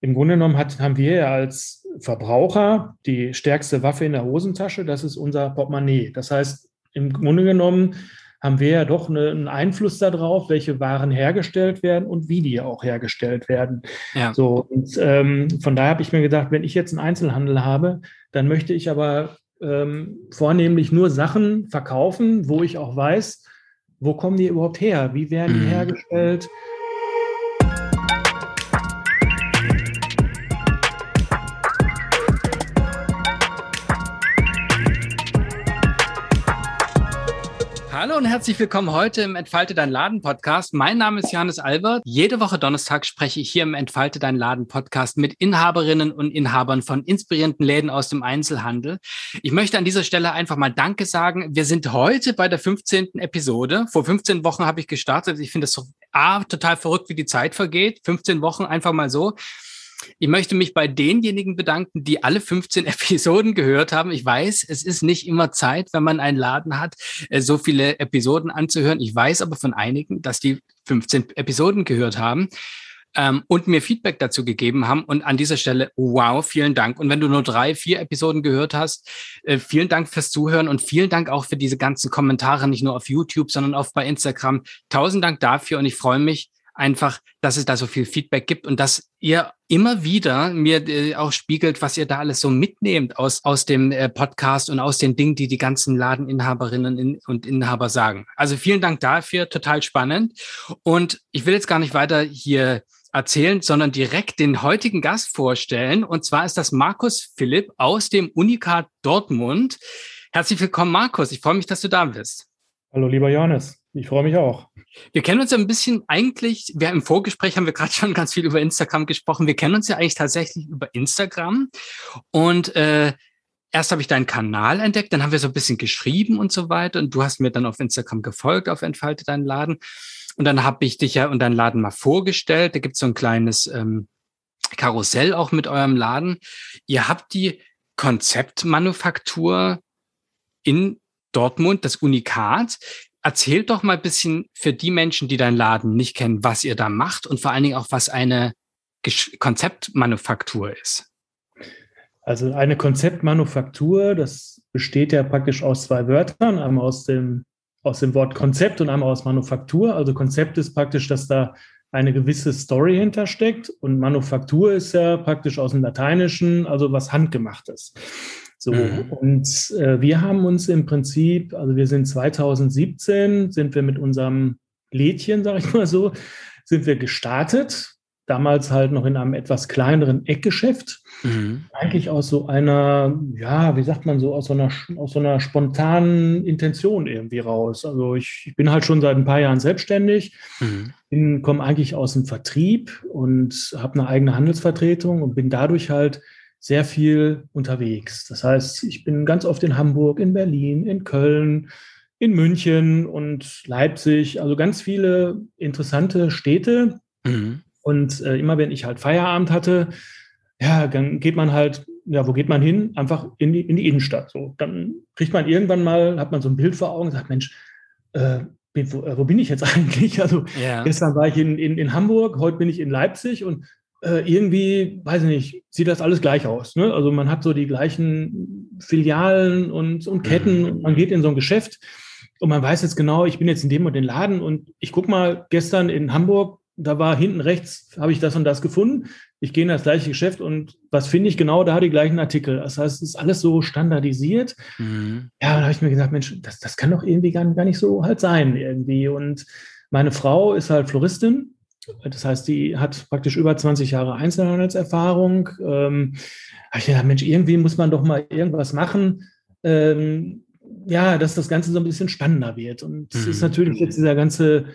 im Grunde genommen hat, haben wir ja als Verbraucher die stärkste Waffe in der Hosentasche, das ist unser Portemonnaie. Das heißt, im Grunde genommen haben wir ja doch eine, einen Einfluss darauf, welche Waren hergestellt werden und wie die auch hergestellt werden. Ja. So, und ähm, von daher habe ich mir gedacht, wenn ich jetzt einen Einzelhandel habe, dann möchte ich aber ähm, vornehmlich nur Sachen verkaufen, wo ich auch weiß, wo kommen die überhaupt her? Wie werden die mhm. Hallo und herzlich willkommen heute im Entfalte dein Laden Podcast. Mein Name ist Johannes Albert. Jede Woche Donnerstag spreche ich hier im Entfalte dein Laden Podcast mit Inhaberinnen und Inhabern von inspirierenden Läden aus dem Einzelhandel. Ich möchte an dieser Stelle einfach mal Danke sagen. Wir sind heute bei der 15. Episode. Vor 15 Wochen habe ich gestartet. Ich finde es so total verrückt, wie die Zeit vergeht. 15 Wochen einfach mal so. Ich möchte mich bei denjenigen bedanken, die alle 15 Episoden gehört haben. Ich weiß, es ist nicht immer Zeit, wenn man einen Laden hat, äh, so viele Episoden anzuhören. Ich weiß aber von einigen, dass die 15 Episoden gehört haben ähm, und mir Feedback dazu gegeben haben. Und an dieser Stelle, wow, vielen Dank. Und wenn du nur drei, vier Episoden gehört hast, äh, vielen Dank fürs Zuhören und vielen Dank auch für diese ganzen Kommentare, nicht nur auf YouTube, sondern auch bei Instagram. Tausend Dank dafür und ich freue mich, einfach, dass es da so viel Feedback gibt und dass ihr immer wieder mir äh, auch spiegelt, was ihr da alles so mitnehmt aus, aus dem äh, Podcast und aus den Dingen, die die ganzen Ladeninhaberinnen in, und Inhaber sagen. Also vielen Dank dafür, total spannend. Und ich will jetzt gar nicht weiter hier erzählen, sondern direkt den heutigen Gast vorstellen. Und zwar ist das Markus Philipp aus dem Unikat Dortmund. Herzlich willkommen, Markus. Ich freue mich, dass du da bist. Hallo, lieber Johannes. Ich freue mich auch. Wir kennen uns ja ein bisschen eigentlich, wir im Vorgespräch haben wir gerade schon ganz viel über Instagram gesprochen. Wir kennen uns ja eigentlich tatsächlich über Instagram. Und äh, erst habe ich deinen Kanal entdeckt, dann haben wir so ein bisschen geschrieben und so weiter. Und du hast mir dann auf Instagram gefolgt, auf Entfalte deinen Laden. Und dann habe ich dich ja und deinen Laden mal vorgestellt. Da gibt es so ein kleines ähm, Karussell auch mit eurem Laden. Ihr habt die Konzeptmanufaktur in Dortmund, das Unikat. Erzählt doch mal ein bisschen für die Menschen, die deinen Laden nicht kennen, was ihr da macht und vor allen Dingen auch, was eine Konzeptmanufaktur ist. Also eine Konzeptmanufaktur, das besteht ja praktisch aus zwei Wörtern, einmal aus dem, aus dem Wort Konzept und einmal aus Manufaktur. Also Konzept ist praktisch, dass da eine gewisse Story hintersteckt und Manufaktur ist ja praktisch aus dem Lateinischen, also was Handgemachtes. So, mhm. und äh, wir haben uns im Prinzip, also wir sind 2017, sind wir mit unserem Lädchen, sage ich mal so, sind wir gestartet. Damals halt noch in einem etwas kleineren Eckgeschäft. Mhm. Eigentlich aus so einer, ja, wie sagt man so, aus so einer, aus so einer spontanen Intention irgendwie raus. Also ich, ich bin halt schon seit ein paar Jahren selbstständig, mhm. komme eigentlich aus dem Vertrieb und habe eine eigene Handelsvertretung und bin dadurch halt sehr viel unterwegs. Das heißt, ich bin ganz oft in Hamburg, in Berlin, in Köln, in München und Leipzig, also ganz viele interessante Städte. Mhm. Und äh, immer wenn ich halt Feierabend hatte, ja, dann geht man halt, ja, wo geht man hin? Einfach in die, in die Innenstadt. So, dann kriegt man irgendwann mal, hat man so ein Bild vor Augen und sagt, Mensch, äh, wo, äh, wo, bin ich jetzt eigentlich? Also ja. gestern war ich in, in, in Hamburg, heute bin ich in Leipzig und irgendwie, weiß ich nicht, sieht das alles gleich aus. Ne? Also man hat so die gleichen Filialen und, und Ketten und man geht in so ein Geschäft und man weiß jetzt genau, ich bin jetzt in dem und den Laden und ich guck mal gestern in Hamburg, da war hinten rechts, habe ich das und das gefunden. Ich gehe in das gleiche Geschäft und was finde ich genau, da die gleichen Artikel. Das heißt, es ist alles so standardisiert. Mhm. Ja, da habe ich mir gesagt, Mensch, das, das kann doch irgendwie gar, gar nicht so halt sein irgendwie. Und meine Frau ist halt Floristin das heißt, die hat praktisch über 20 Jahre Einzelhandelserfahrung. Ähm, ich gedacht, Mensch, irgendwie muss man doch mal irgendwas machen, ähm, ja, dass das Ganze so ein bisschen spannender wird. Und es mhm. ist natürlich jetzt dieser ganze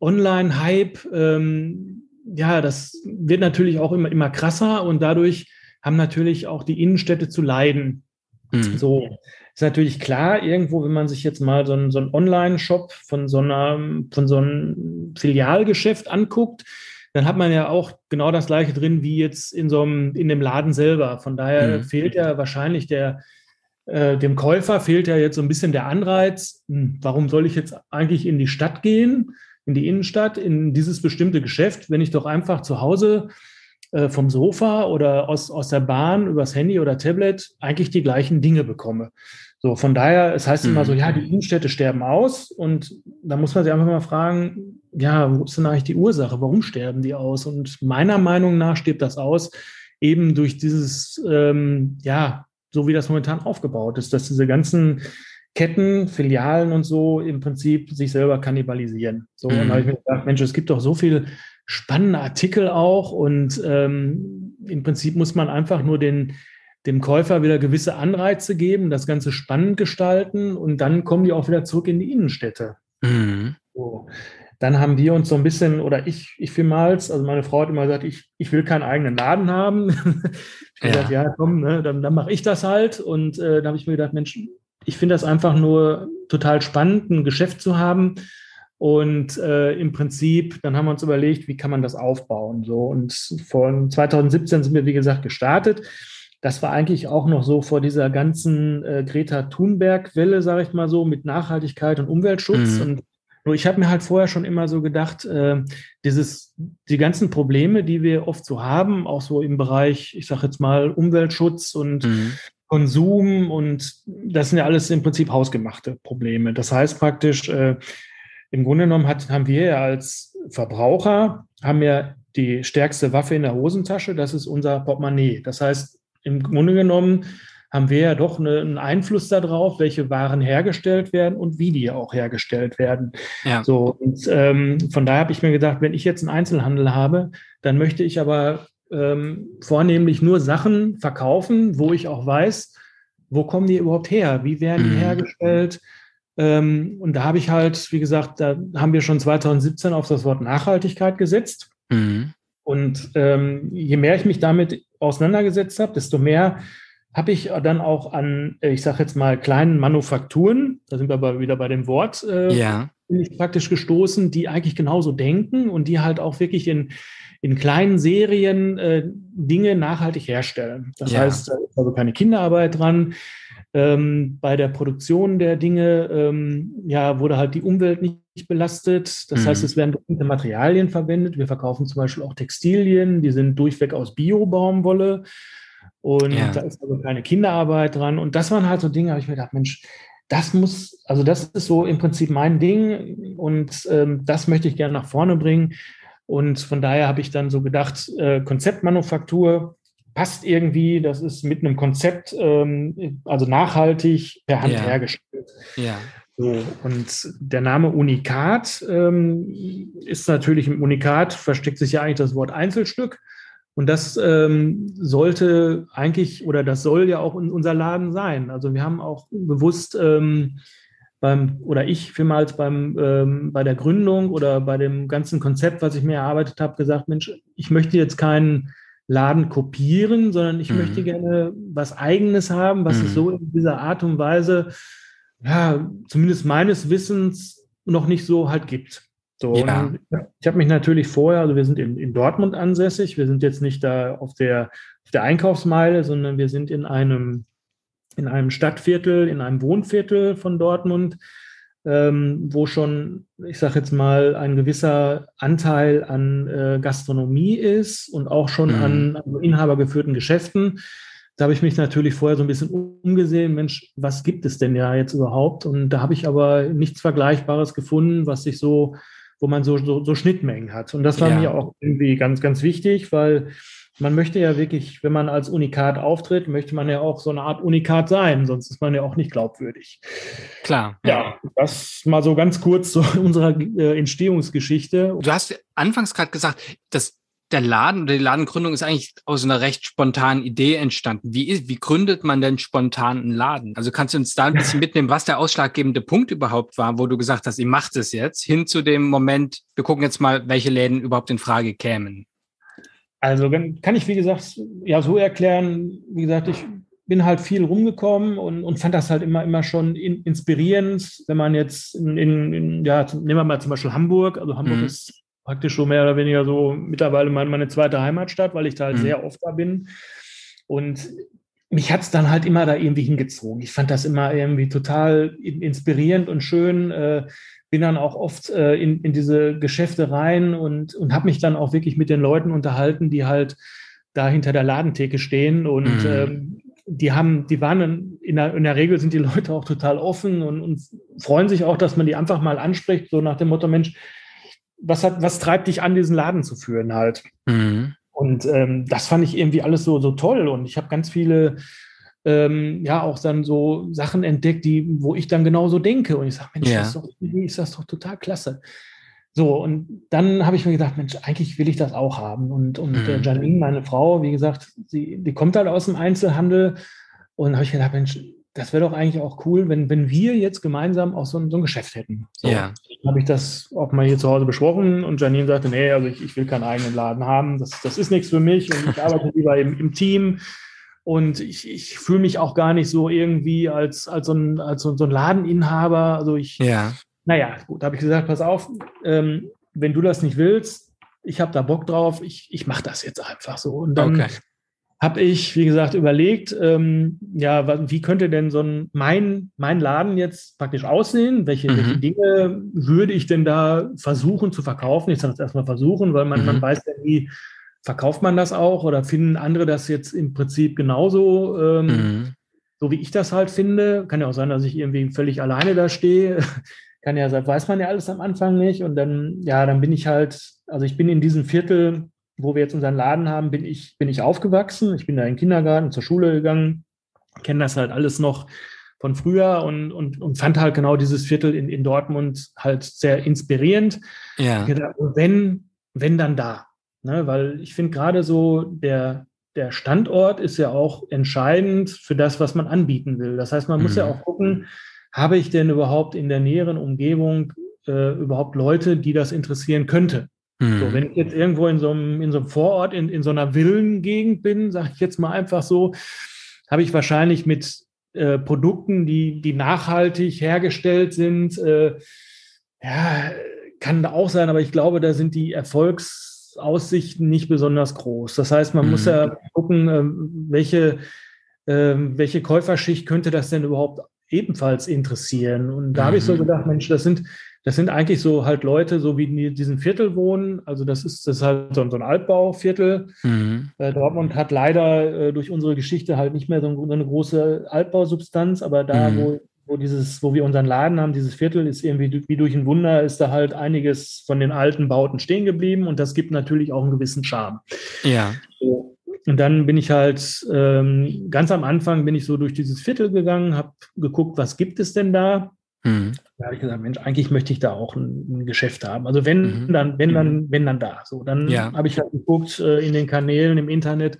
Online-Hype, ähm, ja, das wird natürlich auch immer, immer krasser und dadurch haben natürlich auch die Innenstädte zu leiden. Mhm. So, ist natürlich klar, irgendwo, wenn man sich jetzt mal so einen, so einen Online-Shop von so einer, von so einem Filialgeschäft anguckt, dann hat man ja auch genau das gleiche drin wie jetzt in so einem, in dem Laden selber. Von daher mhm. fehlt ja wahrscheinlich der, äh, dem Käufer fehlt ja jetzt so ein bisschen der Anreiz, hm, warum soll ich jetzt eigentlich in die Stadt gehen, in die Innenstadt, in dieses bestimmte Geschäft, wenn ich doch einfach zu Hause äh, vom Sofa oder aus, aus der Bahn übers Handy oder Tablet eigentlich die gleichen Dinge bekomme. So, von daher, es heißt mhm. immer so, ja, die Innenstädte sterben aus und da muss man sich einfach mal fragen, ja, wo ist denn eigentlich die Ursache? Warum sterben die aus? Und meiner Meinung nach stirbt das aus eben durch dieses, ähm, ja, so wie das momentan aufgebaut ist, dass diese ganzen Ketten, Filialen und so im Prinzip sich selber kannibalisieren. So, mhm. und da habe ich mir gedacht, Mensch, es gibt doch so viel spannende Artikel auch und ähm, im Prinzip muss man einfach nur den, dem Käufer wieder gewisse Anreize geben, das Ganze spannend gestalten und dann kommen die auch wieder zurück in die Innenstädte. Mhm. So. Dann haben wir uns so ein bisschen, oder ich, ich vielmals, also meine Frau hat immer gesagt, ich, ich will keinen eigenen Laden haben. ich habe ja. gesagt, ja, komm, ne, dann, dann mache ich das halt. Und äh, da habe ich mir gedacht, Mensch, ich finde das einfach nur total spannend, ein Geschäft zu haben. Und äh, im Prinzip, dann haben wir uns überlegt, wie kann man das aufbauen. So und von 2017 sind wir, wie gesagt, gestartet. Das war eigentlich auch noch so vor dieser ganzen äh, Greta Thunberg-Welle, sage ich mal so, mit Nachhaltigkeit und Umweltschutz. Mhm. Und nur ich habe mir halt vorher schon immer so gedacht, äh, dieses, die ganzen Probleme, die wir oft so haben, auch so im Bereich, ich sage jetzt mal, Umweltschutz und mhm. Konsum und das sind ja alles im Prinzip hausgemachte Probleme. Das heißt praktisch, äh, im Grunde genommen hat, haben wir ja als Verbraucher, haben ja die stärkste Waffe in der Hosentasche, das ist unser Portemonnaie. Das heißt, im Grunde genommen haben wir ja doch eine, einen Einfluss darauf, welche Waren hergestellt werden und wie die auch hergestellt werden. Ja. So, und ähm, von daher habe ich mir gedacht, wenn ich jetzt einen Einzelhandel habe, dann möchte ich aber ähm, vornehmlich nur Sachen verkaufen, wo ich auch weiß, wo kommen die überhaupt her? Wie werden die mhm. hergestellt? Ähm, und da habe ich halt, wie gesagt, da haben wir schon 2017 auf das Wort Nachhaltigkeit gesetzt. Mhm. Und ähm, je mehr ich mich damit auseinandergesetzt habe, desto mehr habe ich dann auch an, äh, ich sage jetzt mal, kleinen Manufakturen, da sind wir aber wieder bei dem Wort, äh, ja. bin ich praktisch gestoßen, die eigentlich genauso denken und die halt auch wirklich in, in kleinen Serien äh, Dinge nachhaltig herstellen. Das ja. heißt, da ist also keine Kinderarbeit dran. Ähm, bei der Produktion der Dinge ähm, ja, wurde halt die Umwelt nicht belastet. Das mhm. heißt, es werden bestimmte Materialien verwendet. Wir verkaufen zum Beispiel auch Textilien, die sind durchweg aus Bio-Baumwolle. Und ja. da ist also keine Kinderarbeit dran. Und das waren halt so Dinge, habe ich mir gedacht, Mensch, das muss, also das ist so im Prinzip mein Ding und ähm, das möchte ich gerne nach vorne bringen. Und von daher habe ich dann so gedacht, äh, Konzeptmanufaktur passt irgendwie, das ist mit einem Konzept, ähm, also nachhaltig per Hand ja. hergestellt. Ja. So, und der Name Unikat ähm, ist natürlich im Unikat versteckt sich ja eigentlich das Wort Einzelstück. Und das ähm, sollte eigentlich oder das soll ja auch in unser Laden sein. Also wir haben auch bewusst ähm, beim oder ich vielmals beim ähm, bei der Gründung oder bei dem ganzen Konzept, was ich mir erarbeitet habe, gesagt, Mensch, ich möchte jetzt keinen Laden kopieren, sondern ich mhm. möchte gerne was Eigenes haben, was mhm. es so in dieser Art und Weise, ja, zumindest meines Wissens noch nicht so halt gibt. So, ja. ich habe mich natürlich vorher, also wir sind in, in, Dortmund ansässig, wir sind jetzt nicht da auf der, auf der Einkaufsmeile, sondern wir sind in einem, in einem Stadtviertel, in einem Wohnviertel von Dortmund, ähm, wo schon, ich sage jetzt mal, ein gewisser Anteil an äh, Gastronomie ist und auch schon mhm. an, an inhabergeführten Geschäften. Da habe ich mich natürlich vorher so ein bisschen umgesehen, Mensch, was gibt es denn ja jetzt überhaupt? Und da habe ich aber nichts Vergleichbares gefunden, was sich so wo man so, so, so Schnittmengen hat. Und das war ja. mir auch irgendwie ganz, ganz wichtig, weil man möchte ja wirklich, wenn man als Unikat auftritt, möchte man ja auch so eine Art Unikat sein, sonst ist man ja auch nicht glaubwürdig. Klar. Ja, das mal so ganz kurz zu unserer äh, Entstehungsgeschichte. Du hast anfangs gerade gesagt, dass der Laden oder die Ladengründung ist eigentlich aus einer recht spontanen Idee entstanden. Wie, ist, wie gründet man denn spontan einen Laden? Also kannst du uns da ein bisschen mitnehmen, was der ausschlaggebende Punkt überhaupt war, wo du gesagt hast, ihr macht es jetzt, hin zu dem Moment, wir gucken jetzt mal, welche Läden überhaupt in Frage kämen? Also kann ich, wie gesagt, ja so erklären, wie gesagt, ich bin halt viel rumgekommen und, und fand das halt immer, immer schon in, inspirierend, wenn man jetzt in, in, in, ja, nehmen wir mal zum Beispiel Hamburg, also Hamburg mhm. ist praktisch schon mehr oder weniger so mittlerweile meine, meine zweite Heimatstadt, weil ich da halt mhm. sehr oft da bin. Und mich hat es dann halt immer da irgendwie hingezogen. Ich fand das immer irgendwie total inspirierend und schön. Äh, bin dann auch oft äh, in, in diese Geschäfte rein und, und habe mich dann auch wirklich mit den Leuten unterhalten, die halt da hinter der Ladentheke stehen und mhm. ähm, die haben, die waren in der, in der Regel sind die Leute auch total offen und, und freuen sich auch, dass man die einfach mal anspricht, so nach dem Motto, Mensch, was hat, was treibt dich an, diesen Laden zu führen halt? Mhm. Und ähm, das fand ich irgendwie alles so, so toll. Und ich habe ganz viele, ähm, ja, auch dann so Sachen entdeckt, die, wo ich dann genauso denke. Und ich sage, Mensch, ja. das ist, doch, ist das doch total klasse. So, und dann habe ich mir gedacht, Mensch, eigentlich will ich das auch haben. Und, und mhm. Janine, meine Frau, wie gesagt, sie, die kommt halt aus dem Einzelhandel. Und habe ich gedacht, Mensch, das wäre doch eigentlich auch cool, wenn, wenn wir jetzt gemeinsam auch so ein, so ein Geschäft hätten. So, ja. Habe ich das auch mal hier zu Hause besprochen und Janine sagte, nee, also ich, ich will keinen eigenen Laden haben, das, das ist nichts für mich und ich arbeite lieber im, im Team und ich, ich fühle mich auch gar nicht so irgendwie als, als, so, ein, als so, so ein Ladeninhaber. Also ich, ja. naja, gut, da habe ich gesagt, pass auf, ähm, wenn du das nicht willst, ich habe da Bock drauf, ich, ich mache das jetzt einfach so. Und dann okay habe ich, wie gesagt, überlegt, ähm, ja, wie könnte denn so ein mein, mein Laden jetzt praktisch aussehen? Welche, mhm. welche Dinge würde ich denn da versuchen zu verkaufen? Ich sage es erstmal versuchen, weil man, mhm. man weiß ja nie, verkauft man das auch oder finden andere das jetzt im Prinzip genauso, ähm, mhm. so wie ich das halt finde. Kann ja auch sein, dass ich irgendwie völlig alleine da stehe. Kann ja sein, weiß man ja alles am Anfang nicht. Und dann, ja, dann bin ich halt, also ich bin in diesem Viertel wo wir jetzt unseren Laden haben, bin ich, bin ich aufgewachsen. Ich bin da in den Kindergarten, zur Schule gegangen, kenne das halt alles noch von früher und, und, und fand halt genau dieses Viertel in, in Dortmund halt sehr inspirierend. Ja. Wenn, wenn dann da. Ne? Weil ich finde gerade so, der, der Standort ist ja auch entscheidend für das, was man anbieten will. Das heißt, man mhm. muss ja mhm. auch gucken, habe ich denn überhaupt in der näheren Umgebung äh, überhaupt Leute, die das interessieren könnte? Mhm. So, wenn ich jetzt irgendwo in so einem, in so einem Vorort, in, in so einer Villengegend bin, sage ich jetzt mal einfach so, habe ich wahrscheinlich mit äh, Produkten, die, die nachhaltig hergestellt sind, äh, ja, kann da auch sein, aber ich glaube, da sind die Erfolgsaussichten nicht besonders groß. Das heißt, man mhm. muss ja gucken, äh, welche, äh, welche Käuferschicht könnte das denn überhaupt ebenfalls interessieren. Und da mhm. habe ich so mhm. gedacht, Mensch, das sind das sind eigentlich so halt Leute, so wie in diesem Viertel wohnen. Also das ist, das ist halt so, ein Altbauviertel. Mhm. Äh, Dortmund hat leider äh, durch unsere Geschichte halt nicht mehr so, eine große Altbausubstanz, aber da, mhm. wo, wo dieses, wo wir unseren Laden haben, dieses Viertel ist irgendwie wie durch ein Wunder, ist da halt einiges von den alten Bauten stehen geblieben und das gibt natürlich auch einen gewissen Charme. Ja. So. Und dann bin ich halt ähm, ganz am Anfang bin ich so durch dieses Viertel gegangen, habe geguckt, was gibt es denn da? Mhm. Da habe ich gesagt, Mensch, eigentlich möchte ich da auch ein, ein Geschäft haben. Also wenn mhm. dann, wenn dann, mhm. wenn dann da. So, dann ja. habe ich halt geguckt äh, in den Kanälen im Internet,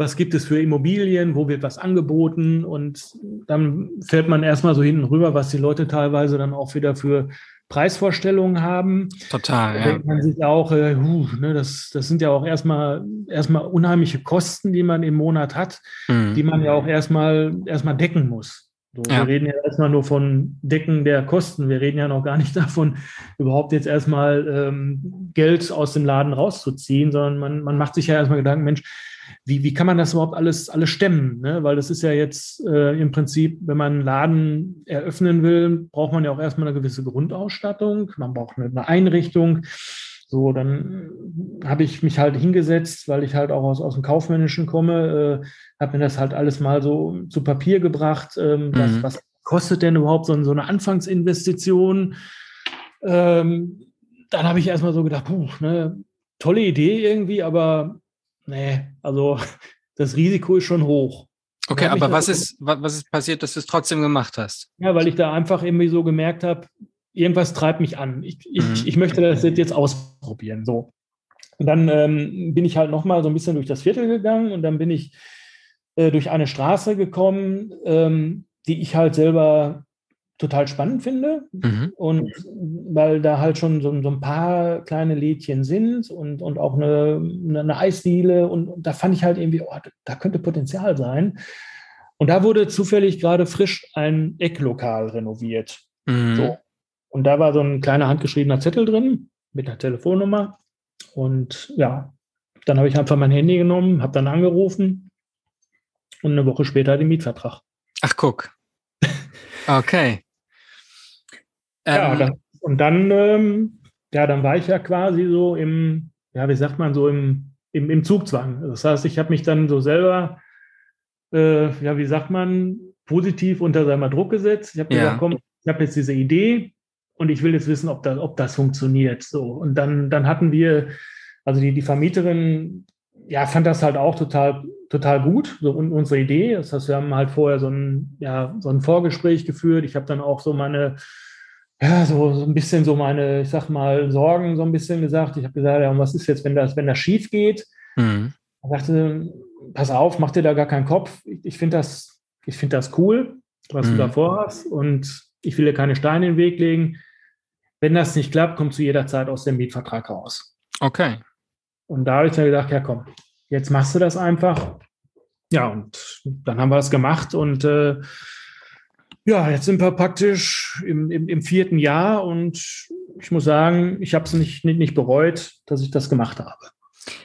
was gibt es für Immobilien, wo wird was angeboten und dann fällt man erstmal so hinten rüber, was die Leute teilweise dann auch wieder für Preisvorstellungen haben. Total, da ja. denkt man sich auch, äh, huh, ne, das, das sind ja auch erstmal erstmal unheimliche Kosten, die man im Monat hat, mhm. die man ja auch erstmal erstmal decken muss. So, ja. Wir reden ja erstmal nur von Decken der Kosten. Wir reden ja noch gar nicht davon, überhaupt jetzt erstmal ähm, Geld aus dem Laden rauszuziehen, sondern man, man macht sich ja erstmal Gedanken, Mensch, wie, wie kann man das überhaupt alles, alles stemmen? Ne? Weil das ist ja jetzt äh, im Prinzip, wenn man einen Laden eröffnen will, braucht man ja auch erstmal eine gewisse Grundausstattung. Man braucht eine, eine Einrichtung. So, dann habe ich mich halt hingesetzt, weil ich halt auch aus, aus dem Kaufmännischen komme, äh, habe mir das halt alles mal so zu Papier gebracht. Ähm, mhm. was, was, kostet denn überhaupt so, so eine Anfangsinvestition? Ähm, dann habe ich erstmal so gedacht, puh, ne, tolle Idee irgendwie, aber nee, also das Risiko ist schon hoch. Okay, aber was ist, was ist passiert, dass du es trotzdem gemacht hast? Ja, weil ich da einfach irgendwie so gemerkt habe, irgendwas treibt mich an. Ich, ich, mhm. ich möchte das jetzt ausprobieren. So. Und dann ähm, bin ich halt nochmal so ein bisschen durch das Viertel gegangen und dann bin ich äh, durch eine Straße gekommen, ähm, die ich halt selber total spannend finde. Mhm. Und weil da halt schon so, so, ein paar kleine Lädchen sind und, und auch eine, eine Eisdiele und, und da fand ich halt irgendwie, oh, da könnte Potenzial sein. Und da wurde zufällig gerade frisch ein Ecklokal renoviert. Mhm. So. Und da war so ein kleiner handgeschriebener Zettel drin mit einer Telefonnummer. Und ja, dann habe ich einfach mein Handy genommen, habe dann angerufen und eine Woche später den Mietvertrag. Ach, guck. Okay. Ja, ähm, dann, und dann, ähm, ja, dann war ich ja quasi so im, ja, wie sagt man, so im, im, im Zugzwang. Das heißt, ich habe mich dann so selber, äh, ja, wie sagt man, positiv unter seinem Druck gesetzt. Ich habe ja. gesagt, komm, ich habe jetzt diese Idee und ich will jetzt wissen, ob das, ob das funktioniert. So. Und dann, dann hatten wir, also die, die Vermieterin, ja, fand das halt auch total, total gut, so unsere Idee. Das heißt, wir haben halt vorher so ein, ja, so ein Vorgespräch geführt. Ich habe dann auch so meine, ja, so, so ein bisschen so meine, ich sag mal, Sorgen so ein bisschen gesagt. Ich habe gesagt, ja, und was ist jetzt, wenn das, wenn das schief geht? Mhm. Ich dachte, pass auf, mach dir da gar keinen Kopf. Ich, ich finde das, ich finde das cool, was mhm. du da vorhast. Und ich will dir keine Steine in den Weg legen. Wenn das nicht klappt, kommst du jederzeit aus dem Mietvertrag raus. Okay. Und da habe ich dann gedacht, ja komm, jetzt machst du das einfach. Ja, und dann haben wir es gemacht und äh, ja, jetzt sind wir praktisch im, im, im, vierten Jahr und ich muss sagen, ich habe es nicht, nicht, nicht bereut, dass ich das gemacht habe.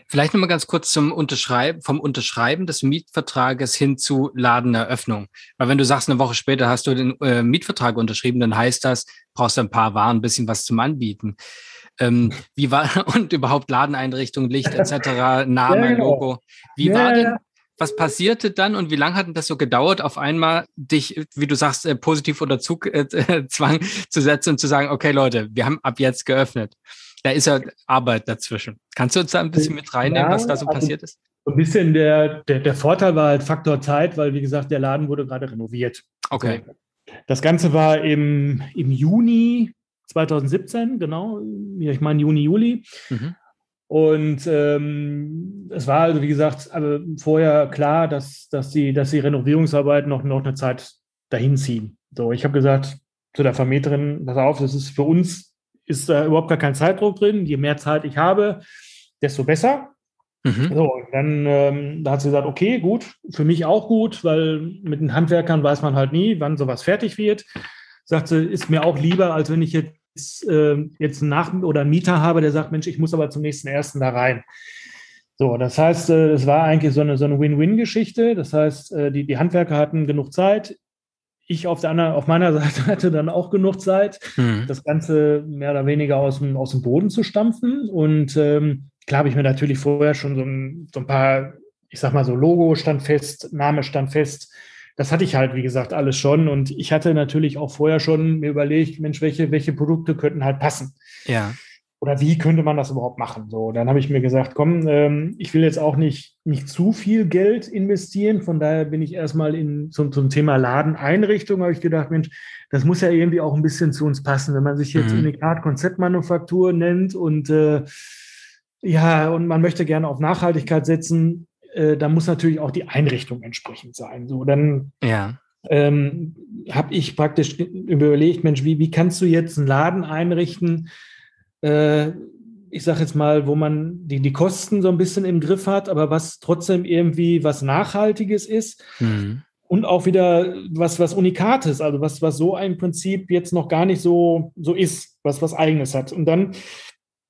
Vielleicht nochmal ganz kurz zum Unterschreiben, vom Unterschreiben des Mietvertrages hin zu Ladeneröffnung. Weil wenn du sagst, eine Woche später hast du den äh, Mietvertrag unterschrieben, dann heißt das, brauchst du ein paar Waren, ein bisschen was zum Anbieten. Ähm, wie war und überhaupt Ladeneinrichtung, Licht etc., Name, ja, genau. Logo. Wie ja, war denn was passierte dann und wie lange hat denn das so gedauert, auf einmal dich, wie du sagst, äh, positiv unter Zugzwang äh, zu setzen und zu sagen, okay Leute, wir haben ab jetzt geöffnet. Da ist ja Arbeit dazwischen. Kannst du uns da ein bisschen mit reinnehmen, ja, was da so also passiert ist? So ein bisschen der, der, der Vorteil war halt Faktor Zeit, weil wie gesagt, der Laden wurde gerade renoviert. Okay. Das Ganze war im, im Juni 2017, genau, ich meine Juni, Juli. Mhm. Und ähm, es war also, wie gesagt, aber vorher klar, dass, dass, die, dass die Renovierungsarbeiten noch, noch eine Zeit dahin ziehen. So, ich habe gesagt zu der Vermieterin, pass auf, das ist für uns ist da überhaupt gar kein Zeitdruck drin. Je mehr Zeit ich habe, desto besser. Mhm. So, dann ähm, da hat sie gesagt, okay, gut, für mich auch gut, weil mit den Handwerkern weiß man halt nie, wann sowas fertig wird. Sagt sie, ist mir auch lieber, als wenn ich jetzt jetzt einen Nach- oder einen Mieter habe, der sagt, Mensch, ich muss aber zum nächsten ersten da rein. So, das heißt, äh, es war eigentlich so eine, so eine Win-Win-Geschichte. Das heißt, äh, die, die Handwerker hatten genug Zeit. Ich auf, der anderen, auf meiner Seite hatte dann auch genug Zeit, mhm. das Ganze mehr oder weniger aus dem, aus dem Boden zu stampfen. Und ähm, klar habe ich mir natürlich vorher schon so ein, so ein paar, ich sag mal so, Logo stand fest, Name stand fest, das hatte ich halt, wie gesagt, alles schon. Und ich hatte natürlich auch vorher schon mir überlegt, Mensch, welche, welche Produkte könnten halt passen? Ja. Oder wie könnte man das überhaupt machen? So, dann habe ich mir gesagt, komm, ähm, ich will jetzt auch nicht, nicht zu viel Geld investieren. Von daher bin ich erstmal in, zum, zum Thema Ladeneinrichtung, habe ich gedacht, Mensch, das muss ja irgendwie auch ein bisschen zu uns passen, wenn man sich jetzt mhm. Unikat Konzeptmanufaktur nennt und äh, ja, und man möchte gerne auf Nachhaltigkeit setzen, äh, da muss natürlich auch die Einrichtung entsprechend sein. So, dann ja. ähm, habe ich praktisch überlegt, Mensch, wie, wie kannst du jetzt einen Laden einrichten? Äh, ich sage jetzt mal, wo man die, die Kosten so ein bisschen im Griff hat, aber was trotzdem irgendwie was Nachhaltiges ist. Mhm. Und auch wieder was, was Unikates, also was, was so ein Prinzip jetzt noch gar nicht so, so ist, was was Eigenes hat. Und dann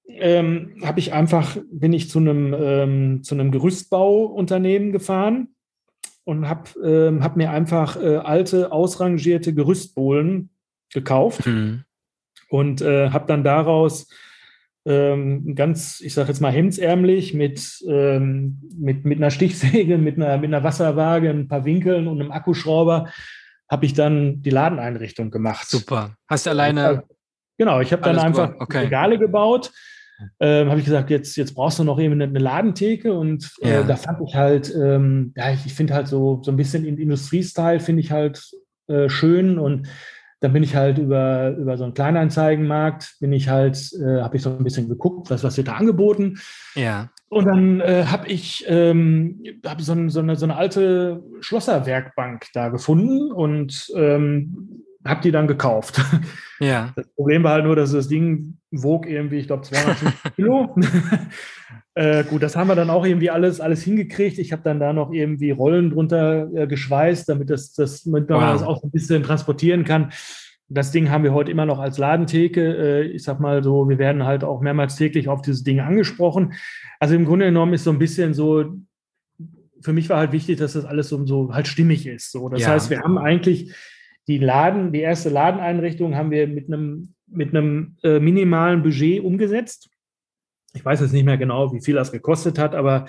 ähm, habe ich einfach, bin ich zu einem, ähm, zu einem Gerüstbauunternehmen gefahren und habe ähm, hab mir einfach äh, alte, ausrangierte Gerüstbohlen gekauft mhm. und äh, habe dann daraus ähm, ganz, ich sage jetzt mal hemdsärmlich mit, ähm, mit, mit einer Stichsäge, mit einer, mit einer Wasserwaage, ein paar Winkeln und einem Akkuschrauber habe ich dann die Ladeneinrichtung gemacht. Super. Hast du alleine. Genau, ich habe dann einfach okay. Regale gebaut ähm, habe ich gesagt, jetzt, jetzt brauchst du noch eben eine, Ladentheke und äh, ja. da fand ich halt, ähm, ja, ich, ich finde halt so, so ein bisschen in Industriestyle finde ich halt äh, schön und dann bin ich halt über, über so einen Kleinanzeigenmarkt, bin ich halt, äh, habe ich so ein bisschen geguckt, was, was wird da angeboten. Ja. Und dann äh, habe ich ähm, hab so, ein, so, eine, so eine alte Schlosserwerkbank da gefunden und ähm, habe die dann gekauft. Ja. Das Problem war halt nur, dass das Ding wog irgendwie, ich glaube, 250 Kilo. äh, gut, das haben wir dann auch irgendwie alles, alles hingekriegt. Ich habe dann da noch irgendwie Rollen drunter äh, geschweißt, damit, das, das, damit man wow. das auch ein bisschen transportieren kann. Das Ding haben wir heute immer noch als Ladentheke. Äh, ich sag mal so, wir werden halt auch mehrmals täglich auf dieses Ding angesprochen. Also im Grunde genommen ist so ein bisschen so für mich war halt wichtig, dass das alles so, so halt stimmig ist. So, das ja. heißt, wir haben eigentlich die Laden, die erste Ladeneinrichtung haben wir mit einem, mit einem äh, minimalen Budget umgesetzt. Ich weiß jetzt nicht mehr genau, wie viel das gekostet hat, aber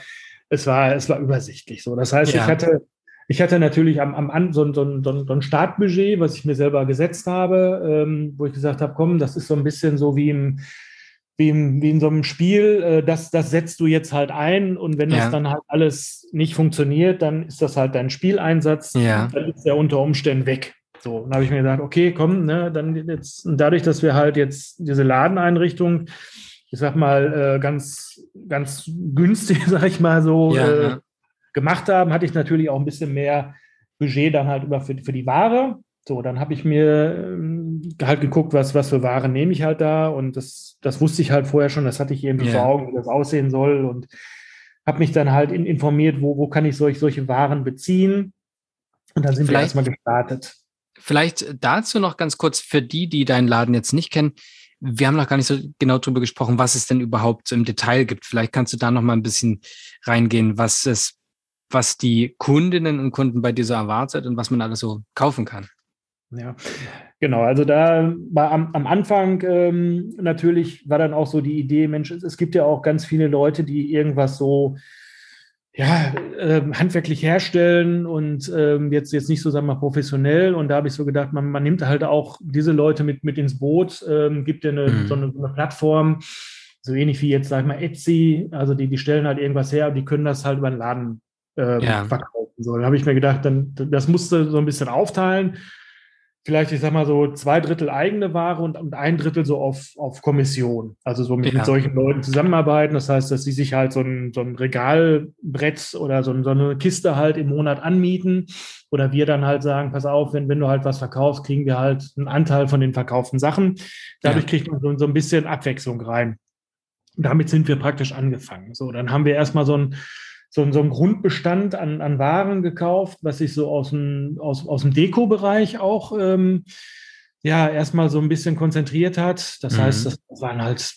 es war, es war übersichtlich so. Das heißt, ja. ich hatte, ich hatte natürlich am, am so, so, so, so ein Startbudget, was ich mir selber gesetzt habe, ähm, wo ich gesagt habe, komm, das ist so ein bisschen so wie im, wie in, wie in so einem Spiel, äh, das, das setzt du jetzt halt ein und wenn ja. das dann halt alles nicht funktioniert, dann ist das halt dein Spieleinsatz, ja. dann ist der unter Umständen weg. So, dann habe ich mir gedacht, okay, komm, ne, dann jetzt, dadurch, dass wir halt jetzt diese Ladeneinrichtung, ich sag mal, äh, ganz, ganz günstig, sag ich mal so, ja, äh, gemacht haben, hatte ich natürlich auch ein bisschen mehr Budget dann halt über für, für die Ware. So, dann habe ich mir ähm, halt geguckt, was, was für Ware nehme ich halt da. Und das, das wusste ich halt vorher schon, das hatte ich irgendwie yeah. vor Augen, wie das aussehen soll. Und habe mich dann halt in, informiert, wo, wo kann ich solch, solche Waren beziehen. Und dann sind vielleicht, wir erstmal gestartet. Vielleicht dazu noch ganz kurz für die, die deinen Laden jetzt nicht kennen. Wir haben noch gar nicht so genau darüber gesprochen, was es denn überhaupt im Detail gibt. Vielleicht kannst du da noch mal ein bisschen reingehen, was es, was die Kundinnen und Kunden bei dir so erwartet und was man alles so kaufen kann. Ja, genau. Also da war am, am Anfang ähm, natürlich war dann auch so die Idee, Mensch, es, es, gibt ja auch ganz viele Leute, die irgendwas so ja, äh, handwerklich herstellen und ähm, jetzt, jetzt nicht so, sagen wir mal, professionell. Und da habe ich so gedacht, man, man nimmt halt auch diese Leute mit, mit ins Boot, ähm, gibt ja eine, mhm. so, eine, eine Plattform, so ähnlich wie jetzt, sag ich mal, Etsy. Also die, die stellen halt irgendwas her und die können das halt über den Laden ähm, ja. verkaufen. So, dann habe ich mir gedacht, dann, das musste so ein bisschen aufteilen vielleicht, ich sag mal so, zwei Drittel eigene Ware und, und ein Drittel so auf, auf Kommission. Also so mit, ja. mit solchen Leuten zusammenarbeiten. Das heißt, dass sie sich halt so ein, so ein Regalbrett oder so, so, eine Kiste halt im Monat anmieten. Oder wir dann halt sagen, pass auf, wenn, wenn du halt was verkaufst, kriegen wir halt einen Anteil von den verkauften Sachen. Dadurch ja. kriegt man so, so ein bisschen Abwechslung rein. Und damit sind wir praktisch angefangen. So, dann haben wir erstmal so ein so, so einen Grundbestand an, an Waren gekauft, was sich so aus dem, aus, aus dem Deko-Bereich auch ähm, ja erstmal so ein bisschen konzentriert hat. Das mhm. heißt, das waren halt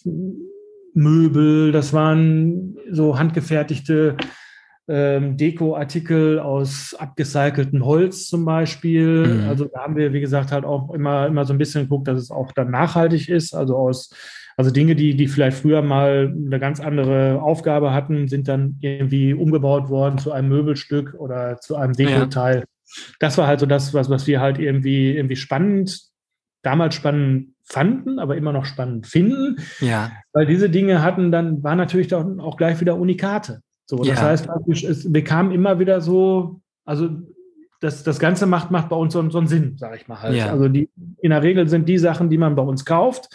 Möbel, das waren so handgefertigte ähm, Deko-Artikel aus abgecyceltem Holz zum Beispiel. Mhm. Also da haben wir, wie gesagt, halt auch immer, immer so ein bisschen geguckt, dass es auch dann nachhaltig ist. Also aus also Dinge, die, die vielleicht früher mal eine ganz andere Aufgabe hatten, sind dann irgendwie umgebaut worden zu einem Möbelstück oder zu einem Dekoteil. Ja. Das war halt so das, was, was wir halt irgendwie, irgendwie spannend, damals spannend fanden, aber immer noch spannend finden. Ja. Weil diese Dinge hatten dann, waren natürlich dann auch gleich wieder Unikate. So, das ja. heißt, es bekam immer wieder so, also das, das Ganze macht, macht bei uns so, so einen Sinn, sage ich mal halt. Ja. Also die, in der Regel sind die Sachen, die man bei uns kauft,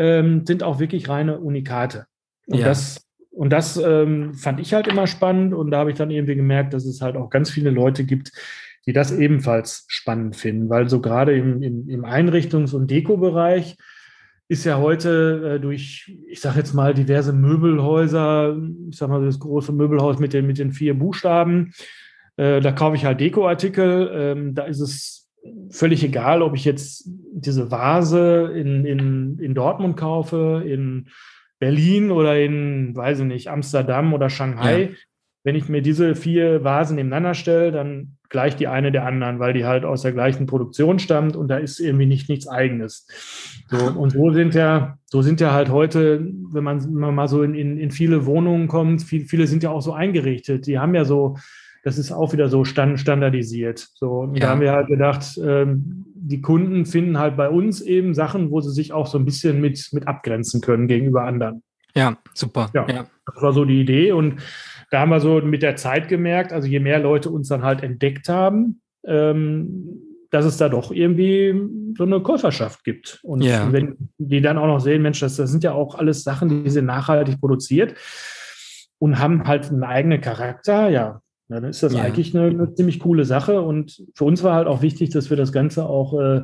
ähm, sind auch wirklich reine Unikate. Und ja. das, und das ähm, fand ich halt immer spannend und da habe ich dann irgendwie gemerkt, dass es halt auch ganz viele Leute gibt, die das ebenfalls spannend finden, weil so gerade im, im, im Einrichtungs- und Deko-Bereich ist ja heute äh, durch, ich sage jetzt mal, diverse Möbelhäuser, ich sage mal das große Möbelhaus mit den, mit den vier Buchstaben, äh, da kaufe ich halt Dekoartikel, ähm, da ist es völlig egal, ob ich jetzt diese Vase in, in, in Dortmund kaufe, in Berlin oder in, weiß ich nicht, Amsterdam oder Shanghai. Ja. Wenn ich mir diese vier Vasen nebeneinander stelle, dann gleicht die eine der anderen, weil die halt aus der gleichen Produktion stammt und da ist irgendwie nicht nichts Eigenes. So, und so sind ja, so sind ja halt heute, wenn man, wenn man mal so in, in, in viele Wohnungen kommt, viel, viele sind ja auch so eingerichtet. Die haben ja so das ist auch wieder so stand, standardisiert. So, und ja. da haben wir halt gedacht, ähm, die Kunden finden halt bei uns eben Sachen, wo sie sich auch so ein bisschen mit, mit abgrenzen können gegenüber anderen. Ja, super. Ja, ja, das war so die Idee. Und da haben wir so mit der Zeit gemerkt, also je mehr Leute uns dann halt entdeckt haben, ähm, dass es da doch irgendwie so eine Käuferschaft gibt. Und ja. wenn die dann auch noch sehen, Mensch, das, das sind ja auch alles Sachen, die sind nachhaltig produziert und haben halt einen eigenen Charakter, ja, ja, dann ist das ja. eigentlich eine, eine, ziemlich coole Sache. Und für uns war halt auch wichtig, dass wir das Ganze auch, äh,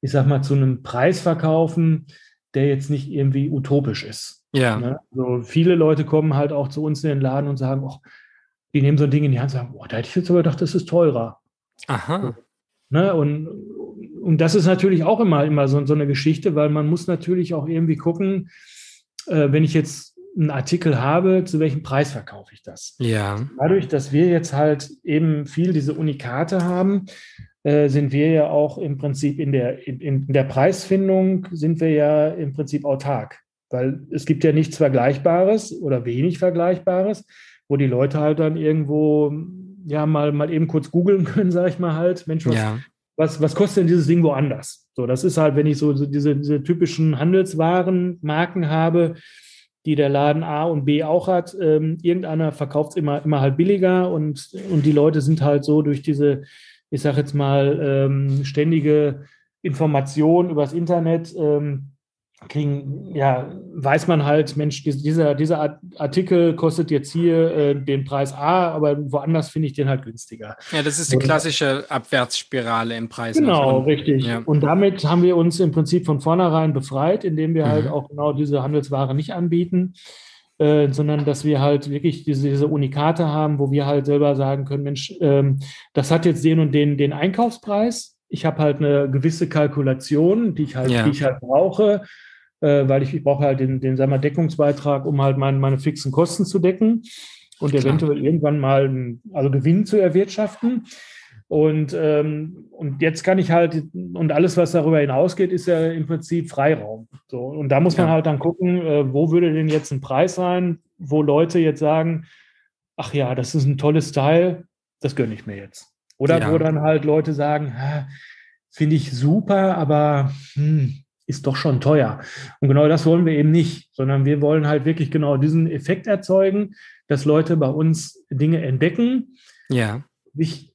ich sag mal, zu einem Preis verkaufen, der jetzt nicht irgendwie utopisch ist. Ja. Ne? Also viele Leute kommen halt auch zu uns in den Laden und sagen, oh, die nehmen so ein Ding in die Hand und sagen, boah, da hätte ich jetzt aber gedacht, das ist teurer. Aha. Ne? Und, und das ist natürlich auch immer, immer so, so eine Geschichte, weil man muss natürlich auch irgendwie gucken, äh, wenn ich jetzt einen Artikel habe, zu welchem Preis verkaufe ich das? Ja. Dadurch, dass wir jetzt halt eben viel diese Unikate haben, äh, sind wir ja auch im Prinzip in der, in, in der Preisfindung sind wir ja im Prinzip autark. Weil es gibt ja nichts Vergleichbares oder wenig Vergleichbares, wo die Leute halt dann irgendwo ja mal, mal eben kurz googeln können, sage ich mal halt, Mensch, was, ja. was, was kostet denn dieses Ding woanders? So, das ist halt, wenn ich so, so diese, diese typischen Handelswarenmarken habe, die der Laden A und B auch hat. Ähm, irgendeiner verkauft es immer, immer halt billiger und, und die Leute sind halt so durch diese, ich sage jetzt mal, ähm, ständige Information übers Internet, ähm, kriegen, ja, weiß man halt, Mensch, dieser, dieser Artikel kostet jetzt hier äh, den Preis A, aber woanders finde ich den halt günstiger. Ja, das ist die klassische Abwärtsspirale im Preis. Genau, richtig. Ja. Und damit haben wir uns im Prinzip von vornherein befreit, indem wir halt mhm. halt auch genau diese Handelsware nicht anbieten. Äh, sondern dass wir halt wirklich diese, diese, Unikate haben, wo wir halt selber sagen können, Mensch, ähm, das hat jetzt den und den, den Einkaufspreis. Ich habe halt eine gewisse Kalkulation, die ich halt, ja. die ich halt brauche äh, weil ich, ich brauche halt den, den sagen wir, Deckungsbeitrag, um halt mein, meine fixen Kosten zu decken und Klar. eventuell irgendwann mal also Gewinn zu erwirtschaften. Und, ähm, und jetzt kann ich halt, und alles, was darüber hinausgeht, ist ja im Prinzip Freiraum. So, und da muss man ja. halt dann gucken, äh, wo würde denn jetzt ein Preis sein, wo Leute jetzt sagen, ach ja, das ist ein tolles Teil, das gönne ich mir jetzt. Oder ja. wo dann halt Leute sagen, finde ich super, aber hm, ist doch schon teuer. Und genau das wollen wir eben nicht, sondern wir wollen halt wirklich genau diesen Effekt erzeugen, dass Leute bei uns Dinge entdecken, ja. sich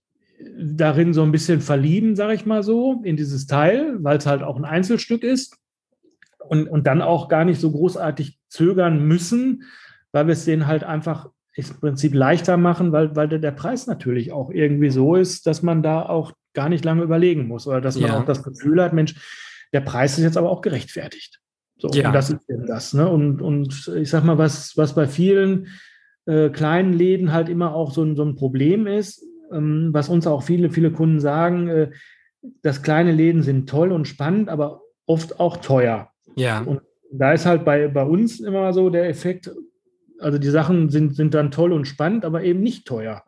darin so ein bisschen verlieben, sage ich mal so, in dieses Teil, weil es halt auch ein Einzelstück ist und, und dann auch gar nicht so großartig zögern müssen, weil wir es denen halt einfach im Prinzip leichter machen, weil, weil der Preis natürlich auch irgendwie so ist, dass man da auch gar nicht lange überlegen muss oder dass man ja. auch das Gefühl hat, Mensch, der Preis ist jetzt aber auch gerechtfertigt. So, ja. und das ist denn das. Ne? Und, und ich sag mal, was, was bei vielen äh, kleinen Läden halt immer auch so ein, so ein Problem ist, ähm, was uns auch viele, viele Kunden sagen, äh, dass kleine Läden sind toll und spannend, aber oft auch teuer. Ja. Und da ist halt bei, bei uns immer so der Effekt, also die Sachen sind, sind dann toll und spannend, aber eben nicht teuer.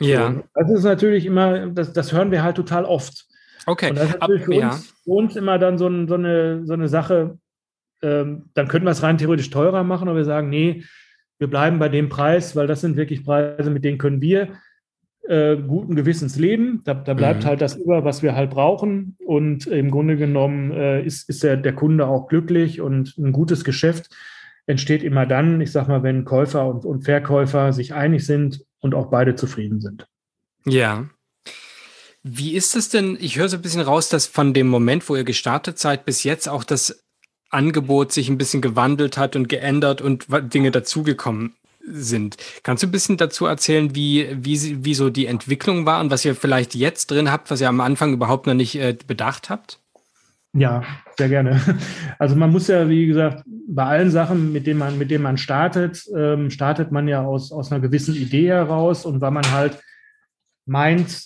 Ja. Und das ist natürlich immer, das, das hören wir halt total oft. Okay. Und das ist natürlich Ab, für, uns, für, uns, immer dann so, ein, so, eine, so eine Sache, ähm, dann könnten wir es rein theoretisch teurer machen, aber wir sagen, nee, wir bleiben bei dem Preis, weil das sind wirklich Preise, mit denen können wir äh, guten Gewissens leben. Da, da bleibt mhm. halt das über, was wir halt brauchen. Und im Grunde genommen äh, ist, ist der, der Kunde auch glücklich und ein gutes Geschäft entsteht immer dann, ich sag mal, wenn Käufer und, und Verkäufer sich einig sind und auch beide zufrieden sind. Ja, wie ist es denn? Ich höre so ein bisschen raus, dass von dem Moment, wo ihr gestartet seid, bis jetzt auch das Angebot sich ein bisschen gewandelt hat und geändert und Dinge dazugekommen sind. Kannst du ein bisschen dazu erzählen, wie, wie, wie so die Entwicklung war und was ihr vielleicht jetzt drin habt, was ihr am Anfang überhaupt noch nicht äh, bedacht habt? Ja, sehr gerne. Also man muss ja, wie gesagt, bei allen Sachen, mit denen man, mit denen man startet, ähm, startet man ja aus, aus einer gewissen Idee heraus und weil man halt meint,